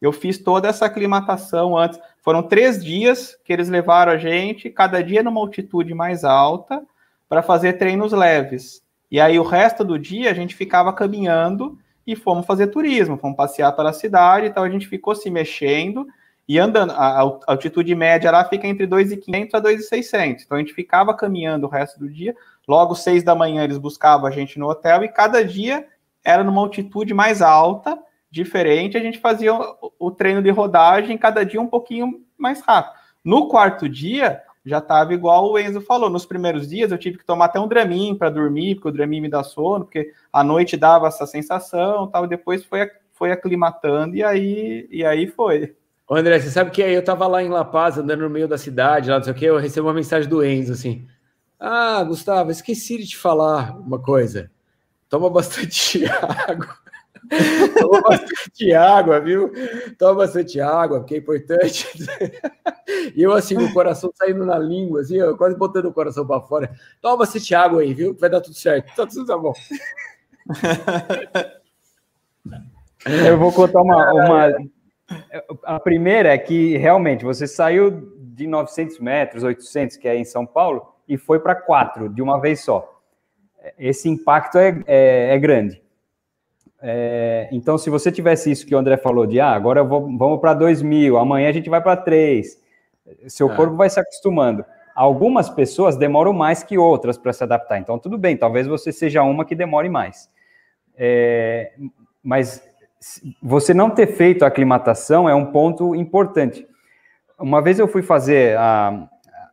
eu fiz toda essa aclimatação antes. Foram três dias que eles levaram a gente, cada dia numa altitude mais alta, para fazer treinos leves. E aí o resto do dia a gente ficava caminhando e fomos fazer turismo, fomos passear pela cidade, então a gente ficou se mexendo e andando. A, altitude média lá fica entre 2.500 a 2.600. Então a gente ficava caminhando o resto do dia. Logo seis da manhã eles buscavam a gente no hotel e cada dia era numa altitude mais alta, diferente. A gente fazia o, o treino de rodagem cada dia um pouquinho mais rápido. No quarto dia já estava igual o Enzo falou. Nos primeiros dias eu tive que tomar até um Dramin para dormir, porque o Dramin me dá sono, porque a noite dava essa sensação, tal. E depois foi foi aclimatando e aí e aí foi. Ô André, você sabe que eu tava lá em La Paz, andando no meio da cidade, lá não sei o que, eu recebi uma mensagem do Enzo, assim, ah, Gustavo, esqueci de te falar uma coisa, toma bastante <laughs> água, <laughs> toma bastante água, viu? Toma bastante água, porque é importante. <laughs> e eu assim, o coração saindo na língua, assim, quase botando o coração para fora, toma bastante água aí, viu? Vai dar tudo certo, tá tudo tá bom. <laughs> Eu vou contar uma, uma a primeira é que realmente você saiu de 900 metros, 800, que é em São Paulo, e foi para 4 de uma vez só. Esse impacto é, é, é grande. É, então, se você tivesse isso que o André falou, de ah, agora vou, vamos para 2 mil, amanhã a gente vai para 3, seu é. corpo vai se acostumando. Algumas pessoas demoram mais que outras para se adaptar. Então, tudo bem, talvez você seja uma que demore mais. É, mas você não ter feito a aclimatação é um ponto importante. Uma vez eu fui fazer a,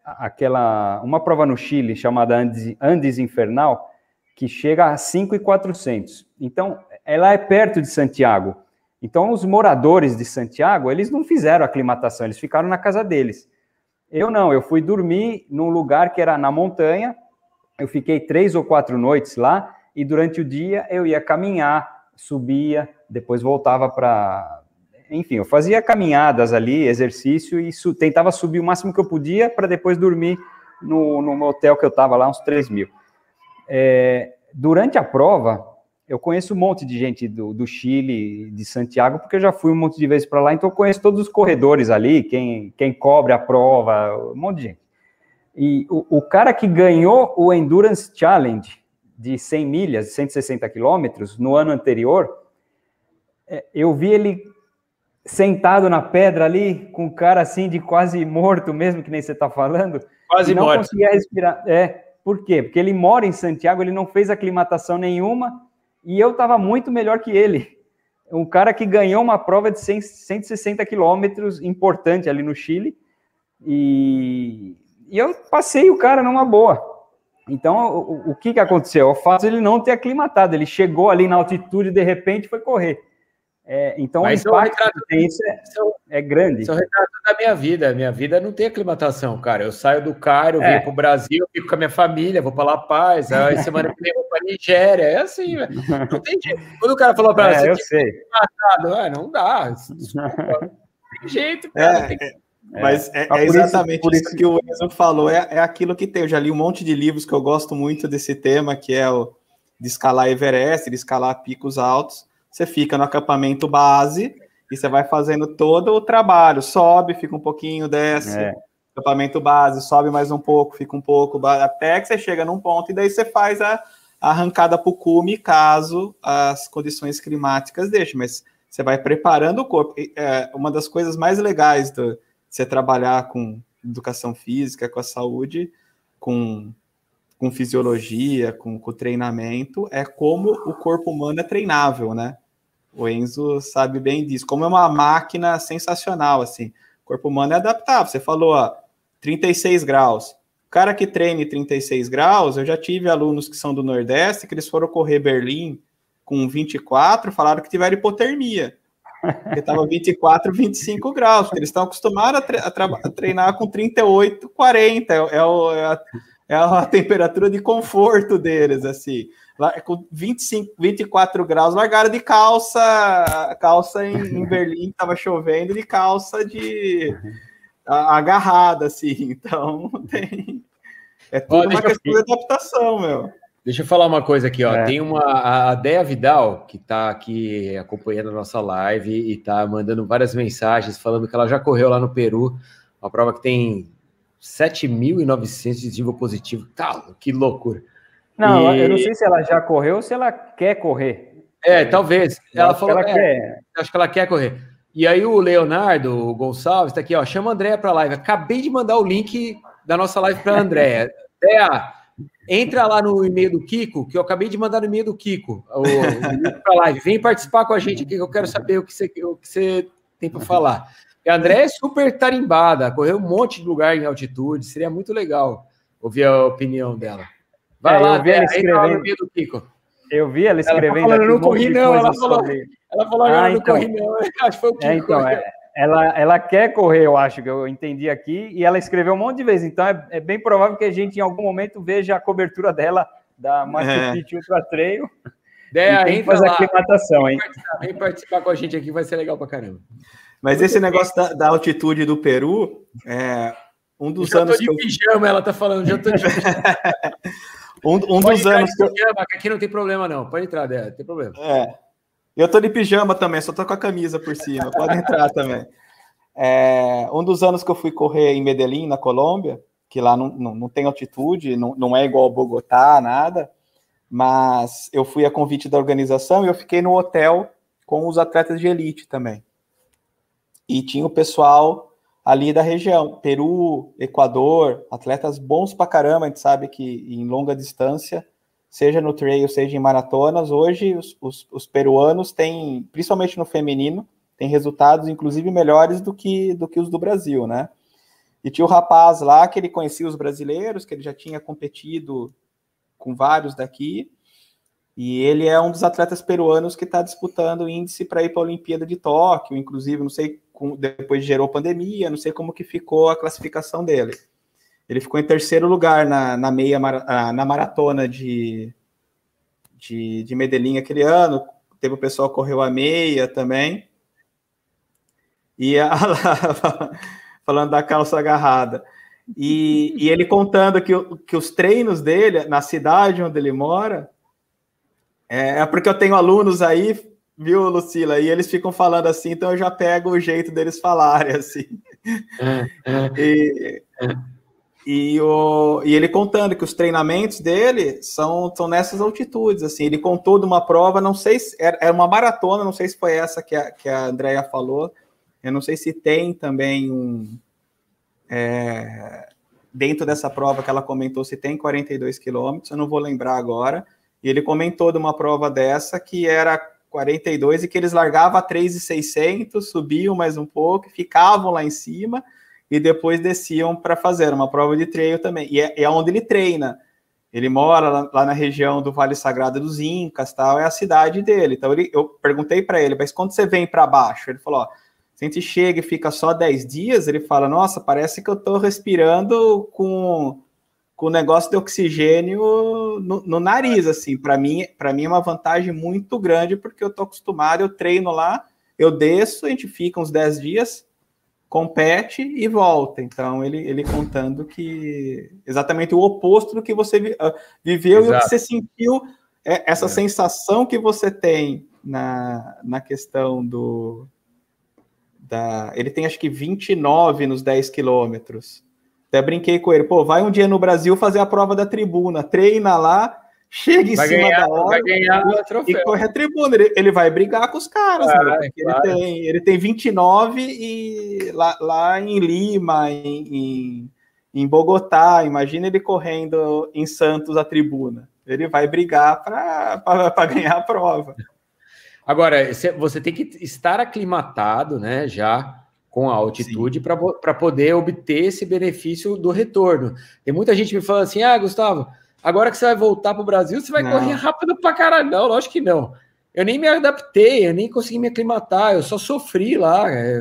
aquela uma prova no Chile chamada Andes, Andes Infernal, que chega a 5,400. Então, ela é perto de Santiago. Então, os moradores de Santiago, eles não fizeram aclimatação, eles ficaram na casa deles. Eu não, eu fui dormir num lugar que era na montanha, eu fiquei três ou quatro noites lá, e durante o dia eu ia caminhar, subia, depois voltava para. Enfim, eu fazia caminhadas ali, exercício, e su tentava subir o máximo que eu podia para depois dormir no, no hotel que eu estava lá, uns 3 mil. É, durante a prova, eu conheço um monte de gente do, do, Chile, de Santiago, porque eu já fui um monte de vezes para lá, então eu conheço todos os corredores ali, quem, quem cobre a prova, um monte de gente. E o, o cara que ganhou o Endurance Challenge de 100 milhas, 160 quilômetros, no ano anterior, é, eu vi ele sentado na pedra ali, com o cara assim de quase morto mesmo, que nem você está falando. Quase não morto. Não conseguia respirar. É, por quê? Porque ele mora em Santiago, ele não fez aclimatação nenhuma, e eu estava muito melhor que ele. Um cara que ganhou uma prova de 100, 160 quilômetros, importante ali no Chile, e, e eu passei o cara numa boa. Então, o, o que, que aconteceu? O fato de ele não ter aclimatado, ele chegou ali na altitude de repente foi correr. É, então, Mas o impacto retrato, que tem isso é, é grande. Isso é o retrato da minha vida. Minha vida não tem aclimatação, cara. Eu saio do Cairo, é. venho para o Brasil, fico com a minha família, vou para La Paz, aí semana que vem vou para Nigéria. É assim, não tem jeito. Quando o cara falou para <laughs> é, você, eu sei. Ah, não dá. Desculpa. Não tem jeito, cara. É, tem... É, mas é, é exatamente por isso, por isso, que o Enzo falou. É, é aquilo que tem. Eu já li um monte de livros que eu gosto muito desse tema, que é o de escalar Everest, de escalar picos altos você fica no acampamento base e você vai fazendo todo o trabalho. Sobe, fica um pouquinho, desce. É. Acampamento base, sobe mais um pouco, fica um pouco, até que você chega num ponto e daí você faz a, a arrancada para o cume, caso as condições climáticas deixem. Mas você vai preparando o corpo. É, uma das coisas mais legais de você trabalhar com educação física, com a saúde, com com fisiologia, com, com treinamento, é como o corpo humano é treinável, né? O Enzo sabe bem disso. Como é uma máquina sensacional, assim. O corpo humano é adaptável. Você falou, ó, 36 graus. O cara que treine 36 graus, eu já tive alunos que são do Nordeste, que eles foram correr Berlim com 24, falaram que tiveram hipotermia. Porque estava 24, 25 graus, porque eles estão acostumados a, tre a, a, treinar com 38, 40. É, é, o, é, é a <laughs> temperatura de conforto deles, assim. lá, com 25, 24 graus, largaram de calça, calça em, em <laughs> Berlim, estava chovendo, de calça de agarrada, assim. <laughs> Então, tem. É tudo uma questão de adaptação, meu. Deixa eu falar uma coisa aqui, ó. É. Tem uma a Dea Vidal que está aqui acompanhando a nossa live e está mandando várias mensagens falando que ela já correu lá no Peru, uma prova que tem 7.900 de nível positivo. Tá, que loucura. Não, e... eu não sei se ela já correu ou se ela quer correr. É, talvez. Ela falou que ela é, quer. Acho que ela quer correr. E aí o Leonardo Gonçalves está aqui, ó. Chama a Andréia para a live. Acabei de mandar o link da nossa live para a Andréia. <laughs> Andréia, entra lá no e-mail do Kiko, que eu acabei de mandar no e-mail do Kiko, o, o para live. Vem participar com a gente aqui, que eu quero saber o que você, o que você tem para falar. A Andréia é super tarimbada, correu um monte de lugar em altitude, seria muito legal ouvir a opinião dela. Vai é, lá, eu vi ela escrevendo. do Kiko. Eu vi ela escrevendo. Ela falou, não corri, não. Ela falou, ela falou, ah, não então, corri, não. <laughs> Acho que foi o Kiko. É, então, é, ela, ela quer correr, eu acho, que eu entendi aqui, e ela escreveu um monte de vezes. Então, é, é bem provável que a gente, em algum momento, veja a cobertura dela da Machu é. Picchu Ultra Trail. É, e fazer a aclimatação, hein? Vem participar com a gente aqui, vai ser legal pra caramba. Mas esse negócio da, da altitude do Peru, é, um dos já anos. Tô de eu... pijama, ela tá falando, já tô de <laughs> um, um dos anos. Que eu... pijama, que aqui não tem problema, não. Pode entrar, Dé, não tem problema. É. Eu tô de pijama também, só tô com a camisa por cima. Pode <laughs> entrar também. É, um dos anos que eu fui correr em Medellín, na Colômbia, que lá não, não, não tem altitude, não, não é igual Bogotá, nada, mas eu fui a convite da organização e eu fiquei no hotel com os atletas de elite também. E tinha o pessoal ali da região, Peru, Equador, atletas bons pra caramba, a gente sabe que em longa distância, seja no trail, seja em maratonas, hoje os, os, os peruanos têm, principalmente no feminino, têm resultados inclusive melhores do que, do que os do Brasil, né? E tinha o rapaz lá que ele conhecia os brasileiros, que ele já tinha competido com vários daqui, e ele é um dos atletas peruanos que está disputando o índice para ir para a Olimpíada de Tóquio, inclusive, não sei, depois gerou pandemia, não sei como que ficou a classificação dele. Ele ficou em terceiro lugar na, na meia ah, na maratona de, de, de Medellín aquele ano. Teve o pessoal que correu a meia também. E a, <laughs> falando da calça agarrada. E, e ele contando que, que os treinos dele, na cidade onde ele mora, é, é porque eu tenho alunos aí, viu, Lucila? E eles ficam falando assim, então eu já pego o jeito deles falarem <laughs> assim. É, é. e, e, o, e ele contando que os treinamentos dele são, são nessas altitudes. Assim, ele contou de uma prova, não sei se era, era uma maratona, não sei se foi essa que a, que a Andrea falou. Eu não sei se tem também um. É, dentro dessa prova que ela comentou, se tem 42 quilômetros, eu não vou lembrar agora e ele comentou de uma prova dessa que era 42 e que eles largavam a 3,600, subiam mais um pouco, ficavam lá em cima e depois desciam para fazer uma prova de trail também. E é, é onde ele treina. Ele mora lá, lá, na região do Vale Sagrado dos Incas, tal, é a cidade dele. Então ele, eu perguntei para ele, mas quando você vem para baixo? Ele falou, ó, se a gente chega e fica só 10 dias, ele fala, nossa, parece que eu estou respirando com com o negócio de oxigênio no, no nariz, assim, para mim, para mim é uma vantagem muito grande, porque eu tô acostumado, eu treino lá, eu desço, a gente fica uns 10 dias, compete e volta. Então, ele, ele contando que exatamente o oposto do que você ah, viveu Exato. e o que você sentiu, é essa é. sensação que você tem na, na questão do. Da, ele tem acho que 29 nos 10 quilômetros. Até brinquei com ele, pô, vai um dia no Brasil fazer a prova da tribuna, treina lá, chega em vai cima ganhar, da hora vai ganhar e, e corre a tribuna. Ele, ele, vai brigar com os caras, ah, né? claro. ele, tem, ele tem 29 e lá, lá em Lima, em, em, em Bogotá, imagina ele correndo em Santos a tribuna. Ele vai brigar para ganhar a prova. Agora, você tem que estar aclimatado, né, já com a altitude para poder obter esse benefício do retorno. Tem muita gente me falando assim: ah, Gustavo, agora que você vai voltar para o Brasil, você vai não. correr rápido para caralho. Não, lógico que não. Eu nem me adaptei, eu nem consegui me aclimatar, eu só sofri lá. É...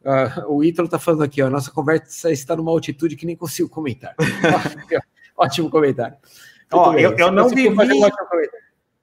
Uh, o Ítalo está falando aqui, ó, nossa conversa está numa altitude que nem consigo comentar. <laughs> Ótimo comentário. Ó, eu, eu não vivi.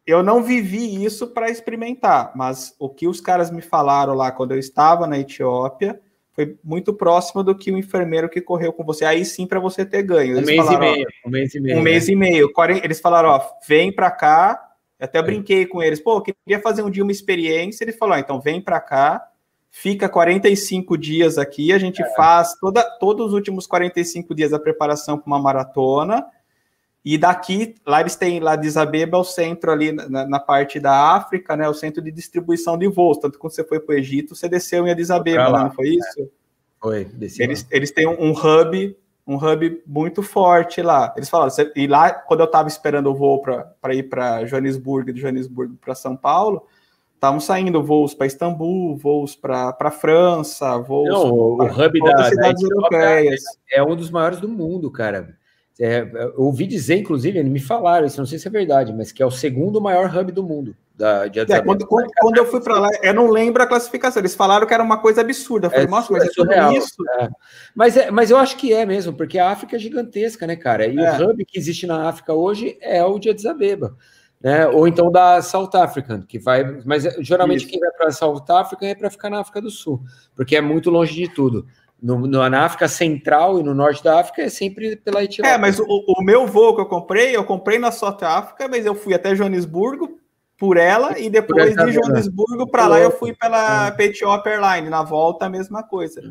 Eu não vivi isso para experimentar, mas o que os caras me falaram lá quando eu estava na Etiópia foi muito próximo do que o enfermeiro que correu com você. Aí sim para você ter ganho. Eles um mês falaram, e meio. Ó, um mês e meio. Um né? mês e meio. Eles falaram, ó, vem para cá. Eu até brinquei com eles, pô, queria fazer um dia uma experiência. Ele falou, então vem para cá fica 45 dias aqui, a gente é. faz toda, todos os últimos 45 dias a preparação para uma maratona, e daqui, lá eles têm, lá de Isabeba, o centro ali na, na, parte da África, né, o centro de distribuição de voos, tanto que quando você foi para o Egito, você desceu em Addis Abeba, lá, não foi isso? É. Foi, desceu. Eles, eles têm um, um hub um hub muito forte lá. Eles falaram, e lá, quando eu estava esperando o voo para ir para Joanesburgo, de Joanesburgo para São Paulo, estavam saindo voos para Istambul, voos para França, voos Não, o, o hub da, cidades da europeias. É um dos maiores do mundo, cara. É, eu ouvi dizer, inclusive, me falaram, isso não sei se é verdade, mas que é o segundo maior hub do mundo. Da, de é, quando, quando, quando, eu fui para lá, eu não lembro a classificação. Eles falaram que era uma coisa absurda. Eu falei, é, nossa, mas é, surreal, isso. É. Mas, é, mas eu acho que é mesmo, porque a África é gigantesca, né, cara? E o é. hub que existe na África hoje é o de Addis Abeba né? Ou então da South African, que vai, mas geralmente Isso. quem vai para South African é para ficar na África do Sul, porque é muito longe de tudo. No, no, na África Central e no Norte da África é sempre pela Etiópia. É, mas o, o meu voo que eu comprei, eu comprei na South África, mas eu fui até Joanesburgo por ela e depois de Joanesburgo para lá eu fui pela é. Etiópia Airline, na volta a mesma coisa.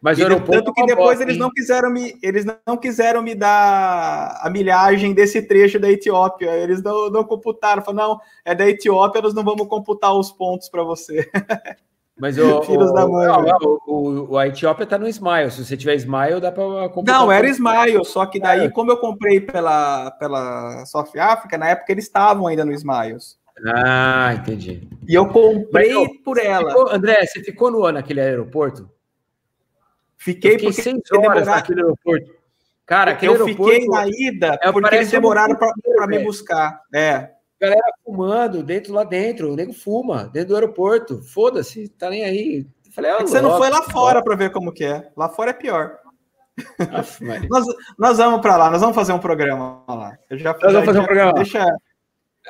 Mas e tanto que depois eles não quiseram me eles não quiseram me dar a milhagem desse trecho da Etiópia. Eles não, não computaram, falaram, não, é da Etiópia, nós não vamos computar os pontos para você. <laughs> Mas o, <laughs> Filhos o, da mãe. Não, o, o, a Etiópia está no Smile. Se você tiver Smile, dá para computar. Não, era Smile, só que daí, é. como eu comprei pela, pela South Africa, na época eles estavam ainda no Smiles. Ah, entendi. E eu comprei Mas, por ela. Ficou, André, você ficou no naquele aeroporto? Fiquei, fiquei porque seis horas demorar... naquele aeroporto. Cara, eu fiquei na ida é, porque eles demoraram para me buscar. É. Galera fumando dentro lá dentro, o nego fuma dentro do aeroporto. Foda-se, tá nem aí. Falei, é você não foi lá fora para ver como que é. Lá fora é pior. Nossa, <laughs> nós, nós vamos para lá, nós vamos fazer um programa lá. Eu já, nós vamos fazer um programa. Deixa,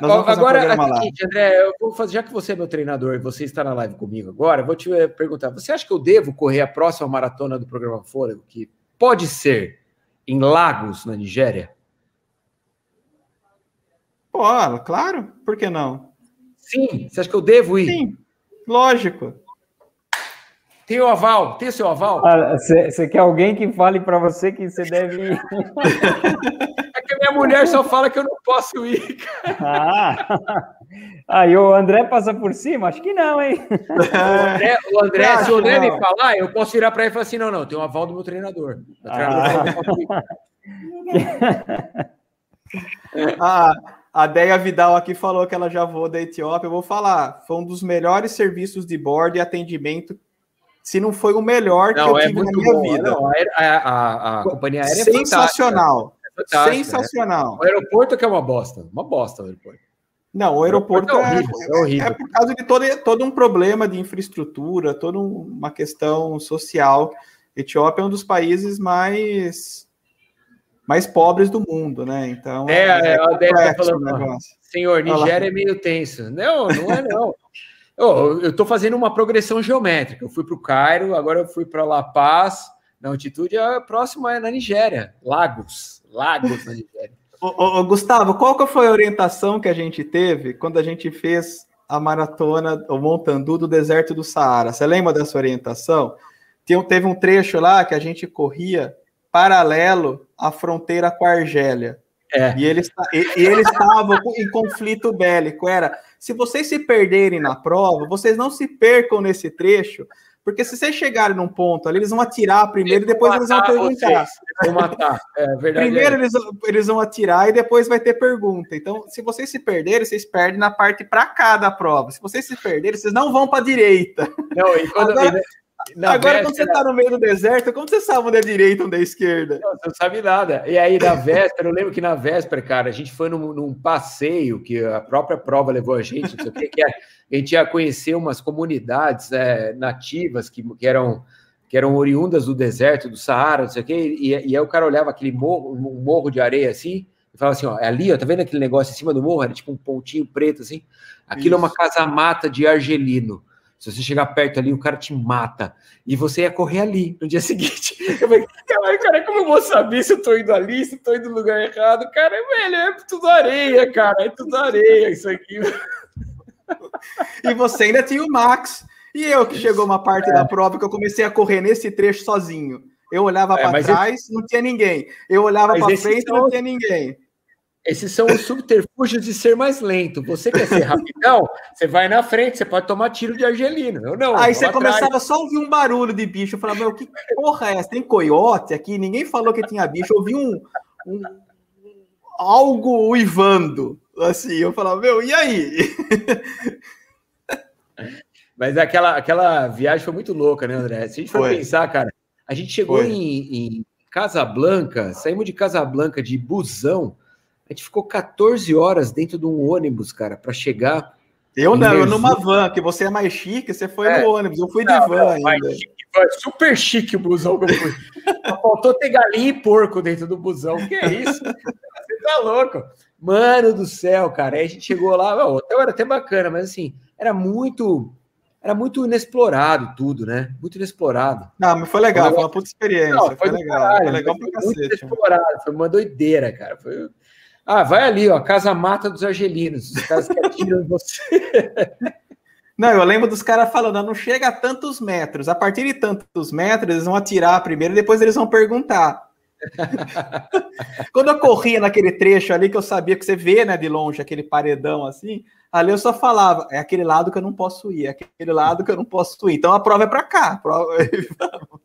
agora, um André, eu vou fazer, já que você é meu treinador e você está na live comigo agora, vou te eh, perguntar: você acha que eu devo correr a próxima maratona do programa Fôlego, que pode ser em Lagos, na Nigéria? Pô, claro, por que não? Sim, você acha que eu devo ir? Sim, lógico. Tem o aval? Tem o seu aval? Você ah, quer alguém que fale para você que você deve ir? <laughs> minha mulher só fala que eu não posso ir. Ah. <laughs> Aí o André passa por cima? Acho que não, hein? <laughs> O André, o André se o André me falar, eu posso virar para ele e falar assim: não, não, tem um aval do meu treinador. ah, a Deia Vidal aqui falou que ela já voou da Etiópia. Eu vou falar, foi um dos melhores serviços de bordo e atendimento se não foi o melhor não, que eu é tive na minha bom. vida. Não, a, a, a, a, companhia aérea é sensacional. Sensacional. Né? O aeroporto que é uma bosta. Uma bosta o aeroporto. Não, o aeroporto, o aeroporto é, é, é, horrível, é, por causa de todo, todo um problema de infraestrutura, toda uma questão social. Etiópia é um dos países mais mais pobres do mundo, né? Então é, é, é complexo falando, o negócio. Senhor, Nigéria é meio tenso. Não, não é não. <laughs> eu estou fazendo uma progressão geométrica. Eu fui para o Cairo, agora eu fui para La Paz. Na altitude, a próxima é na Nigéria, Lagos. Lagos na Nigéria. Ô, ô, Gustavo, qual que foi a orientação que a gente teve quando a gente fez a maratona, o Montandu do deserto do Saara? Você lembra dessa orientação? Teve um trecho lá que a gente corria paralelo à fronteira com a Argélia. É. E eles e, e eles estavam em conflito bélico. Era, se vocês se perderem na prova, vocês não se percam nesse trecho, porque se vocês chegarem num ponto ali, eles vão atirar primeiro e depois eles vão perguntar. Vão matar. É, verdade primeiro é. eles, eles vão atirar e depois vai ter pergunta. Então, se vocês se perderem, vocês perdem na parte para cá da prova. Se vocês se perderem, vocês não vão para a direita. Não, e quando, Agora, na Agora, véspera... quando você está no meio do deserto, como você sabe onde é direita, onde é esquerda? Não, você não sabe nada. E aí, na véspera, eu lembro que na véspera, cara, a gente foi num, num passeio que a própria prova levou a gente, não sei o que, que a gente ia conhecer umas comunidades é, nativas que, que, eram, que eram oriundas do deserto, do Saara, não sei o que, e, e aí o cara olhava aquele morro, um morro de areia assim, e falava assim: ó, é ali, ó, tá vendo aquele negócio em cima do morro? Era tipo um pontinho preto assim. Aquilo Isso. é uma casa-mata de argelino. Se você chegar perto ali, o cara te mata. E você ia correr ali no dia <laughs> seguinte. Eu falei, cara, como eu vou saber se eu tô indo ali, se eu tô indo no lugar errado? Cara, velho, é tudo areia, cara, é tudo areia isso aqui. <laughs> E você ainda tinha o Max. E eu que chegou uma parte é. da prova que eu comecei a correr nesse trecho sozinho. Eu olhava é, para trás, eu... não tinha ninguém. Eu olhava para frente, são... não tinha ninguém. Esses são os subterfúgios de ser mais lento. Você quer ser rapidão? Você vai na frente, você pode tomar tiro de argelino. Eu não. Aí você atrás. começava só a ouvir um barulho de bicho. Eu falava, meu, que porra é essa? Tem coiote aqui? Ninguém falou que tinha bicho. Eu ouvi um, um algo uivando. Assim, eu falava, meu, e aí? <laughs> Mas aquela, aquela viagem foi muito louca, né, André? Se a gente for foi. pensar, cara, a gente chegou em, em Casablanca, saímos de Casablanca de busão a gente ficou 14 horas dentro de um ônibus, cara, para chegar. Eu não, eu numa van, que você é mais chique, você foi é. no ônibus, eu fui não, de van não, ainda. Chique, super chique o busão que eu fui. Faltou ter galinha e porco dentro do busão. Que é isso? você tá louco? Mano do céu, cara. Aí a gente chegou lá, o hotel era até bacana, mas assim, era muito era muito inexplorado tudo, né? Muito inexplorado. Não, mas foi legal, foi uma puta experiência. Não, foi, foi legal, caralho, foi legal foi pra muito cacete. Inexplorado, foi uma doideira, cara. Foi, ah, vai ali, ó, Casa Mata dos Argelinos. Os caras que atiram você. <laughs> Não, eu lembro dos caras falando, não chega a tantos metros. A partir de tantos metros, eles vão atirar primeiro e depois eles vão perguntar. <laughs> Quando eu corria naquele trecho ali que eu sabia que você vê, né, de longe, aquele paredão assim, ali eu só falava, é aquele lado que eu não posso ir, é aquele lado que eu não posso ir. Então a prova é para cá. Prova... <laughs>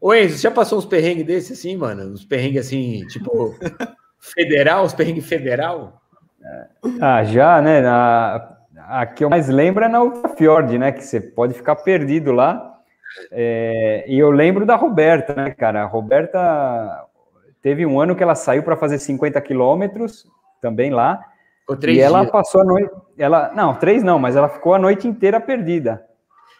Ô Enzo, já passou uns perrengues desses assim, mano? Uns perrengues assim, tipo, Federal, os perrengues federal? Ah, já, né? A, a que eu mais lembro é na Ultrafjord, né? Que você pode ficar perdido lá. É, e eu lembro da Roberta, né, cara? A Roberta teve um ano que ela saiu para fazer 50 quilômetros também lá. Ficou três e ela dias. passou a noite. Ela, não, três não, mas ela ficou a noite inteira perdida.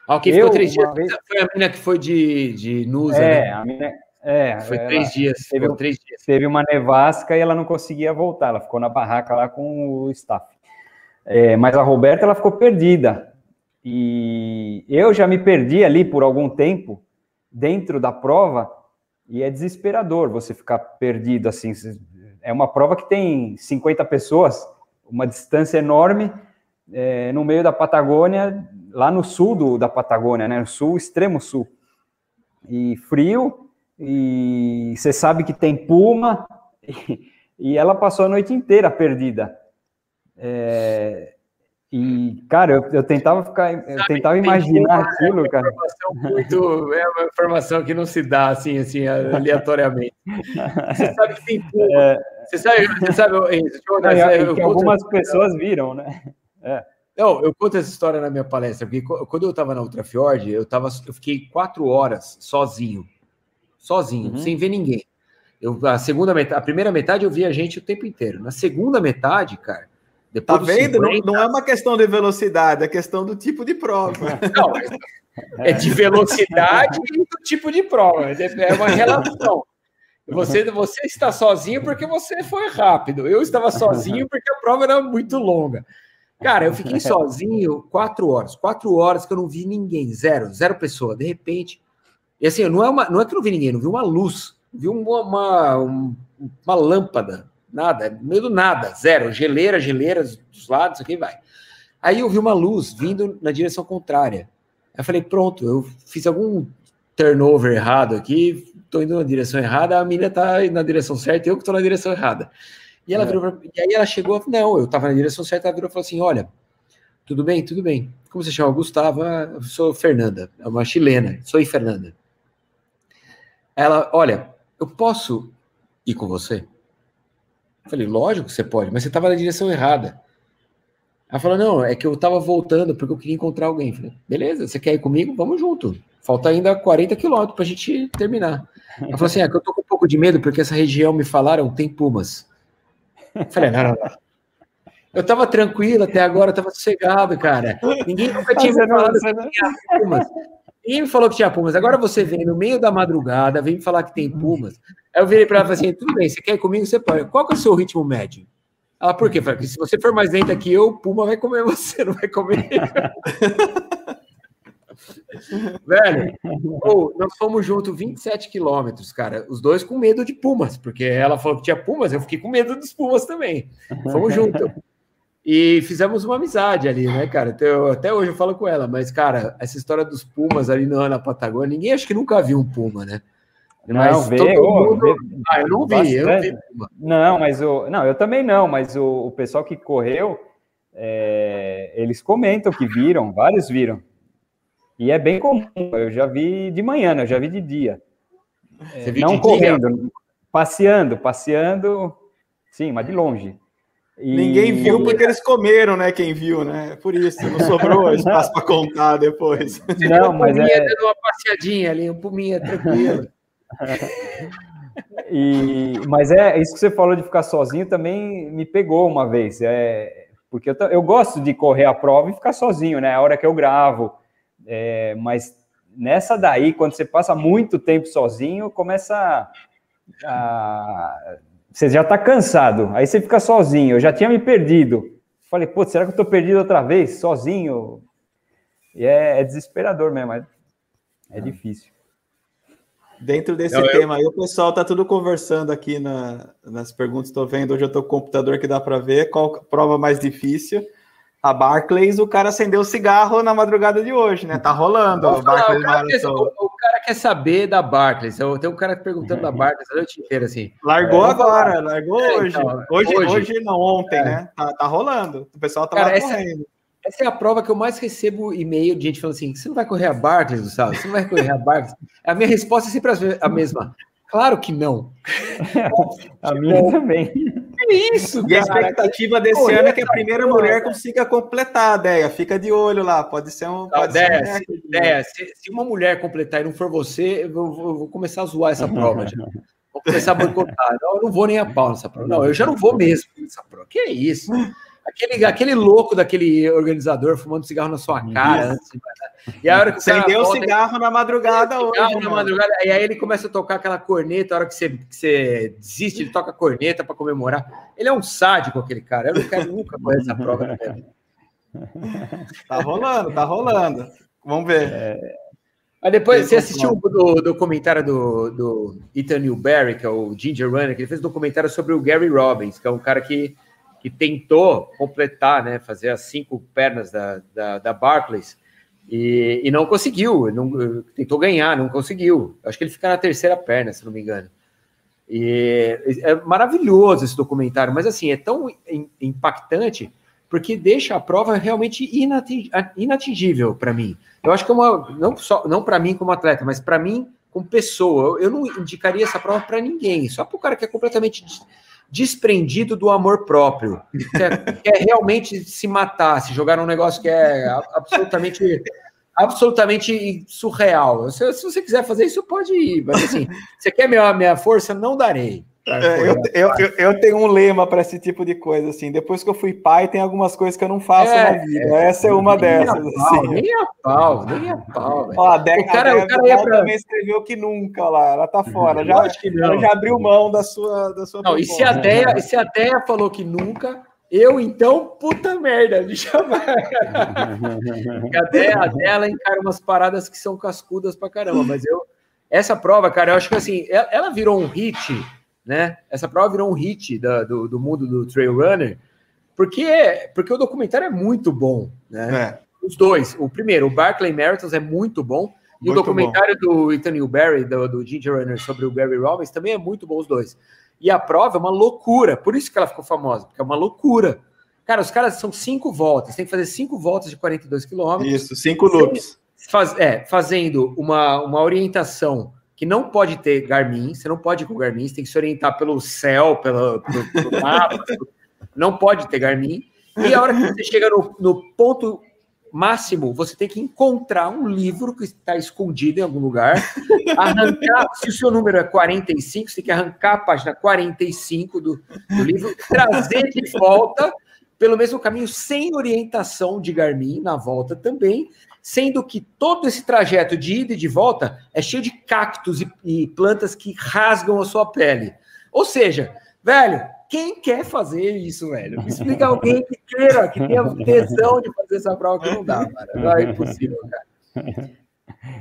Ah, quem ficou três dias vez... foi a mina que foi de, de Nusa, é, né? A mina, é, foi três dias. Teve, três dias. Teve uma nevasca e ela não conseguia voltar. Ela ficou na barraca lá com o staff. É, mas a Roberta ela ficou perdida. E eu já me perdi ali por algum tempo dentro da prova e é desesperador você ficar perdido assim. É uma prova que tem 50 pessoas, uma distância enorme é, no meio da Patagônia, lá no sul do, da Patagônia, né? No sul, extremo sul. E frio, e você sabe que tem puma, e, e ela passou a noite inteira perdida. É, e, cara, eu, eu tentava ficar, eu tentava imaginar puma, aquilo, é cara. Muito, é uma informação que não se dá assim, assim, aleatoriamente. Você sabe que tem puma. É, você sabe, você sabe, eu, eu, eu, que algumas pessoas viram, né? É. Não, eu conto essa história na minha palestra, porque quando eu estava na Ultrafjord, eu, tava, eu fiquei quatro horas sozinho sozinho, uhum. sem ver ninguém. Eu, a segunda metade, a primeira metade eu vi a gente o tempo inteiro. Na segunda metade, cara, depois tá vendo? 50... Não, não, é uma questão de velocidade, é questão do tipo de prova. Não, é de velocidade e do tipo de prova. É uma relação. Você, você está sozinho porque você foi rápido. Eu estava sozinho porque a prova era muito longa. Cara, eu fiquei sozinho quatro horas. Quatro horas que eu não vi ninguém. Zero. Zero pessoa. De repente, e assim, não é, uma, não é que não vi ninguém, não vi uma luz, vi uma, uma, uma lâmpada, nada, no meio do nada, zero, geleira, geleiras dos lados, aqui vai. Aí eu vi uma luz vindo na direção contrária. Aí eu falei, pronto, eu fiz algum turnover errado aqui, tô indo na direção errada, a menina tá na direção certa, eu que tô na direção errada. E ela é. virou pra, e aí ela chegou, não, eu tava na direção certa, ela virou e falou assim: olha, tudo bem, tudo bem. Como você chama? Gustavo, ah, eu sou Fernanda, é uma chilena, sou Fernanda. Ela, olha, eu posso ir com você? Eu falei, lógico que você pode, mas você estava na direção errada. Ela falou, não, é que eu estava voltando porque eu queria encontrar alguém. Eu falei, beleza, você quer ir comigo? Vamos junto. Falta ainda 40 quilômetros para a gente terminar. Ela falou assim, é que eu tô com um pouco de medo porque essa região me falaram tem pumas. Eu falei, não, não, não. Eu tava tranquilo até agora, eu tava sossegado, cara. Ninguém nunca tinha me falado que tinha pumas. Ninguém me falou que tinha pumas. Agora você vem no meio da madrugada, vem me falar que tem pumas. Aí eu virei para ela e falei assim: tudo bem, você quer ir comigo? Você pode. Qual que é o seu ritmo médio? Ela, por quê? Falei, porque se você for mais lenta que eu, o Puma vai comer você, não vai comer. <laughs> Velho, nós fomos juntos 27 quilômetros, cara. Os dois com medo de pumas, porque ela falou que tinha pumas, eu fiquei com medo dos pumas também. Fomos juntos. E fizemos uma amizade ali, né, cara? Então, até hoje eu falo com ela, mas, cara, essa história dos pumas ali na, na Patagônia, ninguém acho que nunca viu um puma, né? Mas não, vê, mundo... vê, ah, eu não vi, eu não vi. Não, mas o. Não, eu também não, mas o, o pessoal que correu, é, eles comentam que viram, vários viram. E é bem comum, eu já vi de manhã, né? Eu já vi de dia. É, não correndo, dia? passeando, passeando, sim, mas de longe. E... Ninguém viu porque eles comeram, né? Quem viu, né? Por isso, não sobrou <laughs> espaço para contar depois. Não, mas é... dando uma passeadinha ali, um puminha tranquilo. <laughs> e, mas é isso que você falou de ficar sozinho também me pegou uma vez. É, porque eu, eu gosto de correr a prova e ficar sozinho, né? A hora que eu gravo. É, mas nessa daí, quando você passa muito tempo sozinho, começa a, a você já está cansado, aí você fica sozinho. Eu já tinha me perdido. Falei, pô, será que eu estou perdido outra vez, sozinho? E é, é desesperador mesmo, é, é difícil. Dentro desse Não, tema eu... aí, o pessoal tá tudo conversando aqui na, nas perguntas. Estou vendo, hoje eu estou com o computador que dá para ver qual prova mais difícil. A Barclays, o cara acendeu o cigarro na madrugada de hoje, né? Tá rolando. o, cara quer, o, o, cara quer, saber da Barclays. Eu tenho um cara perguntando da Barclays a noite inteira, assim. Largou é, agora, largou é, hoje. Então, hoje. hoje. hoje. não, ontem, é. né? Tá, tá, rolando. O pessoal tá cara, lá correndo. Essa é a prova que eu mais recebo e-mail de gente falando assim: você não vai correr a Barclays, Gustavo? Você não vai correr a Barclays? A minha resposta é sempre a mesma. Claro que não. <laughs> a minha também. É isso, E a expectativa desse ano é que a primeira mulher consiga completar a ideia. Fica de olho lá, pode ser um. Pode ideia, ser um ideia. Se, se, uma mulher completar e não for você, eu vou, eu vou começar a zoar essa prova. Já. Vou começar a boicotar. Não, eu não vou nem a pau nessa prova. Não, eu já não vou mesmo nessa prova. Que é isso? Aquele, aquele louco daquele organizador fumando cigarro na sua cara. Antes, e a hora que você deu cigarro na madrugada hoje. Cigarro na madrugada, e aí ele começa a tocar aquela corneta, a hora que você, que você desiste, ele toca a corneta para comemorar. Ele é um sádico, aquele cara. Eu não quero nunca correr essa prova na Tá rolando, tá rolando. Vamos ver. É... Mas depois, você assistiu o documentário do, do Ethan Newberry, que é o Ginger Runner, que ele fez um documentário sobre o Gary Robbins, que é um cara que que tentou completar, né, fazer as cinco pernas da, da, da Barclays e, e, não conseguiu, não, tentou ganhar, não conseguiu. Acho que ele fica na terceira perna, se não me engano. E é maravilhoso esse documentário, mas assim, é tão impactante porque deixa a prova realmente inatingível para mim. Eu acho que é uma não só não para mim como atleta, mas para mim como pessoa. Eu não indicaria essa prova para ninguém, só para o cara que é completamente desprendido do amor próprio, quer, quer realmente se matar, se jogar num negócio que é absolutamente absolutamente surreal. Se, se, você quiser fazer isso, pode ir. Mas assim, você quer minha, minha força? Não darei. É, eu, eu, eu, tenho um lema para esse tipo de coisa, assim. Depois que eu fui pai, tem algumas coisas que eu não faço é, na vida. É, Essa é uma dessas. Pau, assim. Nem a pau, nem a pau. Ó, a Deca, o cara, a o cara ia pra... também escreveu que nunca lá, ela tá fora. Já, ela já abriu mão da sua. Da sua não, e se, a Deia, se a Deia falou que nunca, eu, então, puta merda, já vai. a Deia, a dela encara umas paradas que são cascudas pra caramba, mas eu. Essa prova, cara, eu acho que assim, ela virou um hit né? Essa prova virou um hit da, do, do mundo do trail runner, porque, porque o documentário é muito bom, né? É. Os dois. O primeiro, o Barclay Marathons é muito bom, e muito o documentário bom. do Ethan Newberry, do, do Ginger Runner, sobre o Barry Robbins, também é muito bom os dois. E a prova é uma loucura, por isso que ela ficou famosa, porque é uma loucura. Cara, os caras são cinco voltas, tem que fazer cinco voltas de 42 quilômetros. Isso, cinco loops. Faz, é, fazendo uma, uma orientação que não pode ter Garmin, você não pode ir com Garmin, você tem que se orientar pelo céu, pelo, pelo, <laughs> pelo mapa, não pode ter Garmin. E a hora que você chega no, no ponto máximo, você tem que encontrar um livro que está escondido em algum lugar, arrancar, se o seu número é 45, você tem que arrancar a página 45 do, do livro, trazer de volta pelo mesmo caminho, sem orientação de Garmin na volta também, sendo que todo esse trajeto de ida e de volta é cheio de cactos e, e plantas que rasgam a sua pele. Ou seja, velho, quem quer fazer isso, velho? Me explica alguém que queira, que tenha <laughs> tesão de fazer essa prova que não dá, cara. Não é impossível, cara.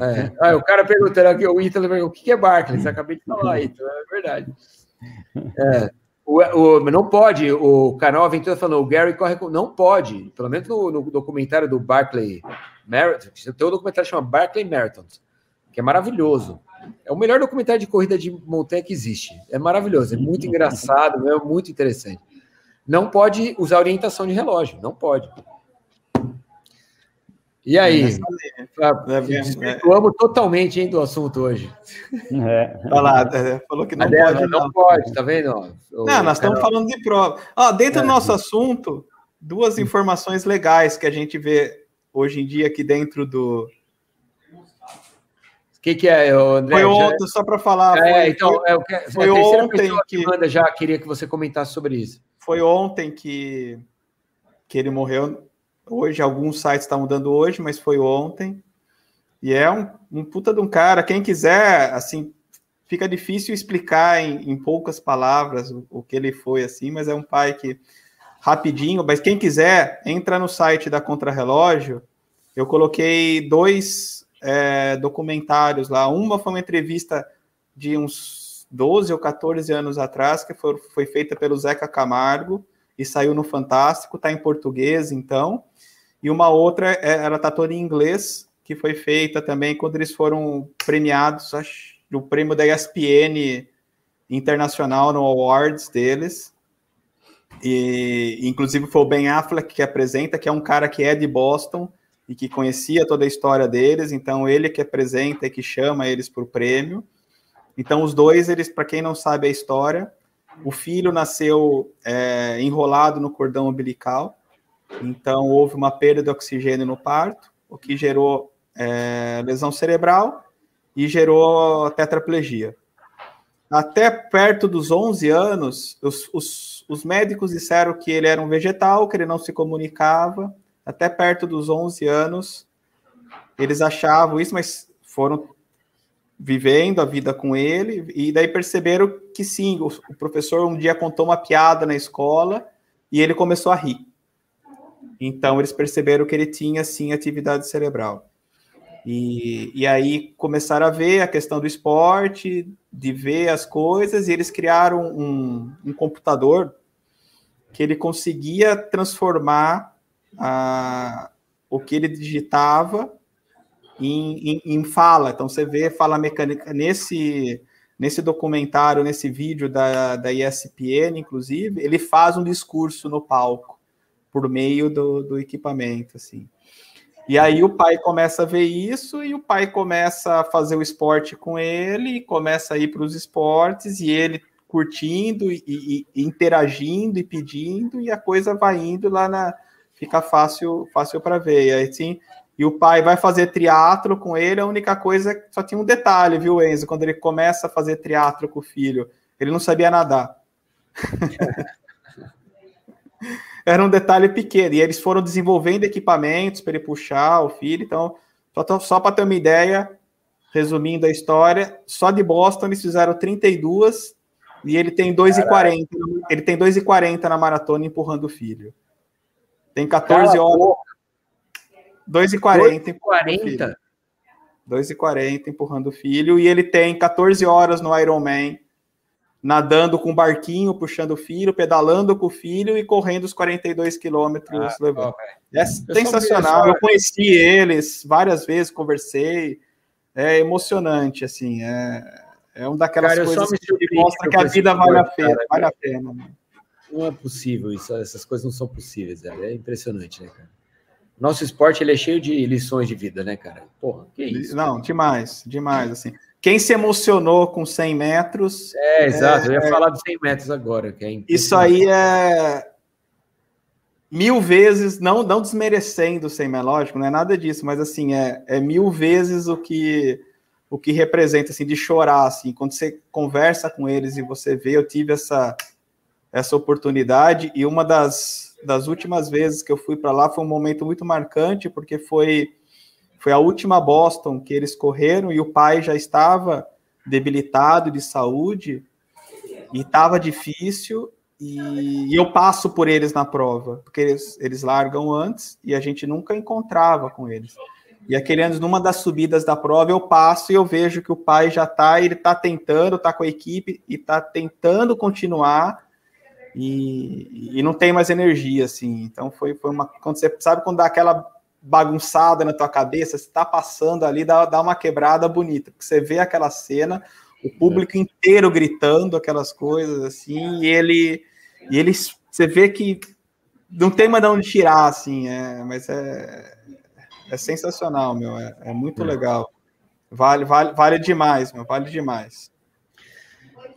É. Ah, o cara perguntando aqui, o Ítalo, o que é Barclays? Acabei de falar, Ítalo, é verdade. É. O, o, não pode, o canal Aventura falou, o Gary corre com. Não pode, pelo menos no, no documentário do Barclay Marathon, tem um documentário que chama Barclay Marathon, que é maravilhoso. É o melhor documentário de corrida de montanha que existe. É maravilhoso, é muito engraçado, é muito interessante. Não pode usar orientação de relógio, não pode. E aí? Desvirtuamos totalmente hein, do assunto hoje. É. Olha lá, é, falou que não Adela, pode. Não, não pode, tá vendo? não, nós estamos falando de prova. Ó, dentro é. do nosso assunto, duas informações legais que a gente vê hoje em dia aqui dentro do. O que, que é, André? Foi ontem, já... só para falar. É, foi, então, é, o que, foi ontem que... que manda já queria que você comentasse sobre isso. Foi ontem que, que ele morreu hoje, alguns sites estão mudando hoje, mas foi ontem. E é um, um puta de um cara. Quem quiser, assim, fica difícil explicar em, em poucas palavras o, o, que ele foi, assim, mas é um pai que, rapidinho, mas quem quiser, entra no site da Contrarrelógio. Eu coloquei dois é, documentários lá. Uma foi uma entrevista de uns 12 ou 14 anos atrás, que foi, foi feita pelo Zeca Camargo e saiu no Fantástico, está em português, então e uma outra, é, ela está toda em inglês, que foi feita também quando eles foram premiados, acho, do prêmio da ESPN internacional no Awards deles. E inclusive foi o Ben Affleck que apresenta, que é um cara que é de Boston e que conhecia toda a história deles, então ele que apresenta e que chama eles para o prêmio. Então os dois, eles, para quem não sabe a história, o filho nasceu é, enrolado no cordão umbilical então, houve uma perda de oxigênio no parto, o que gerou é, lesão cerebral e gerou tetraplegia. Até perto dos 11 anos, os, os, os, médicos disseram que ele era um vegetal, que ele não se comunicava. Até perto dos 11 anos, eles achavam isso, mas foram vivendo a vida com ele, e daí perceberam que sim, o, o professor um dia contou uma piada na escola e ele começou a rir. Então, eles perceberam que ele tinha, sim, atividade cerebral. E, e aí começaram a ver a questão do esporte, de ver as coisas, e eles criaram um, um computador que ele conseguia transformar a, o que ele digitava em, em, em, fala. Então, você vê fala mecânica nesse, nesse documentário, nesse vídeo da, da ESPN, inclusive, ele faz um discurso no palco por meio do, do equipamento, assim. E aí o pai começa a ver isso e o pai começa a fazer o esporte com ele, começa a ir para os esportes e ele curtindo e, e, interagindo e pedindo e a coisa vai indo lá na fica fácil fácil para ver. E aí assim, e o pai vai fazer triatlo com ele, a única coisa só tinha um detalhe, viu, Enzo, quando ele começa a fazer triatlo com o filho, ele não sabia nadar. <laughs> era um detalhe pequeno. E eles foram desenvolvendo equipamentos para ele puxar o filho. Então, só, só para ter uma ideia, resumindo a história, só de Boston eles fizeram 32 e ele tem 2,40. Ele tem 2,40 na maratona empurrando o filho. Tem 14 Cala horas. 2,40 empurrando 2,40 empurrando o filho. E ele tem 14 horas no Ironman nadando com o barquinho, puxando o filho, pedalando com o filho e correndo os 42 quilômetros ah, levando. é sensacional. Eu conheci eles várias vezes, conversei. É emocionante, assim. É, é uma daquelas cara, coisas que mostra que a vida vale a pena. Cara, vale a pena. Né? Não é possível isso. Essas coisas não são possíveis. É impressionante, né, cara? Nosso esporte ele é cheio de lições de vida, né, cara? Porra, que isso? Não, cara? demais, demais, assim. Quem se emocionou com 100 metros. É, exato. É, eu ia é, falar dos 100 metros agora. É isso aí é mil vezes, não, não desmerecendo o 100 metros, lógico, não é nada disso, mas assim, é, é mil vezes o que o que representa, assim, de chorar, assim, quando você conversa com eles e você vê, eu tive essa, essa oportunidade, e uma das, das últimas vezes que eu fui para lá foi um momento muito marcante, porque foi, foi a última Boston que eles correram e o pai já estava debilitado de saúde e estava difícil. E, eu passo por eles na prova, porque eles, eles largam antes e a gente nunca encontrava com eles. E aquele ano, numa das subidas da prova, eu passo e eu vejo que o pai já está, ele está tentando, está com a equipe e está tentando continuar e, e não tem mais energia, assim. Então foi, foi uma. Quando você sabe quando dá aquela bagunçada na tua cabeça, você está passando ali, dá, dá uma quebrada bonita, porque você vê aquela cena, o público inteiro gritando aquelas coisas, assim, e ele. E eles. Você vê que não tem mais de onde tirar, assim, é, mas é, é sensacional, meu, é, é muito é. legal. Vale, vale, vale demais, meu, vale demais.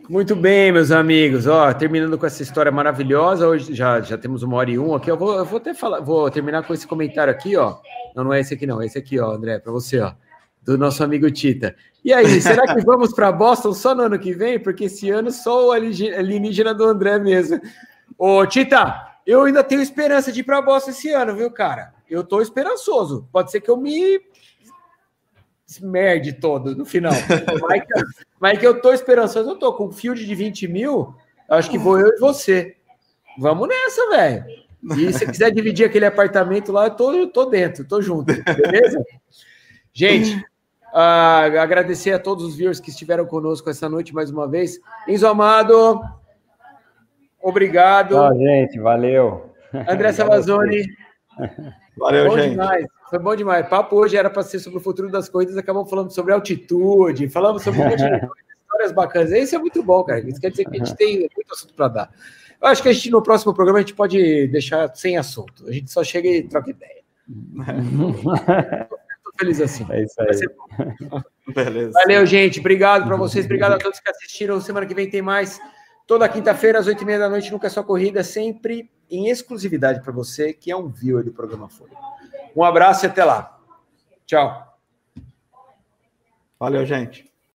Muito bem, meus amigos. Ó, terminando com essa história maravilhosa, hoje já, já temos uma hora e um aqui. Eu vou, eu vou até falar, vou terminar com esse comentário aqui, ó. Não, não é esse aqui, não. Esse aqui, ó, André, para você, ó, do nosso amigo Tita. E aí, <laughs> será que vamos para Boston só no ano que vem? Porque esse ano só o alienígena do André mesmo. Ô, Tita, eu ainda tenho esperança de ir para Boston esse ano, viu, cara? Eu tô esperançoso. Pode ser que eu me merde todo no final. mas, que, mas que eu tô esperançoso, eu tô com um field de 20 mil, acho que vou eu e você. Vamos nessa, velho. E se quiser dividir aquele apartamento lá, eu tô, eu tô dentro, tô junto, beleza? Gente, uh, agradecer a todos os viewers que estiveram conosco essa noite mais uma vez. Enzo Amado, obrigado. Tchau, gente, valeu. André Savazone. <laughs> Valeu, Bom gente. Demais. Foi bom demais. Papo hoje era para ser sobre o futuro das coisas, acabamos falando sobre altitude, falamos sobre um monte de <laughs> histórias bacanas. Isso é muito bom, cara. Isso quer dizer que a gente tem muito assunto para dar. Eu acho que a gente, no próximo programa, a gente pode deixar sem assunto. A gente só chega e troca ideia. <laughs> Estou feliz assim. É isso aí. Beleza. Valeu, gente. Obrigado para vocês. Obrigado a todos que assistiram. Semana que vem tem mais. Toda quinta-feira, às oito e meia da noite, nunca é só corrida, sempre em exclusividade para você, que é um viewer do programa Folha. Um abraço e até lá. Tchau. Valeu, gente.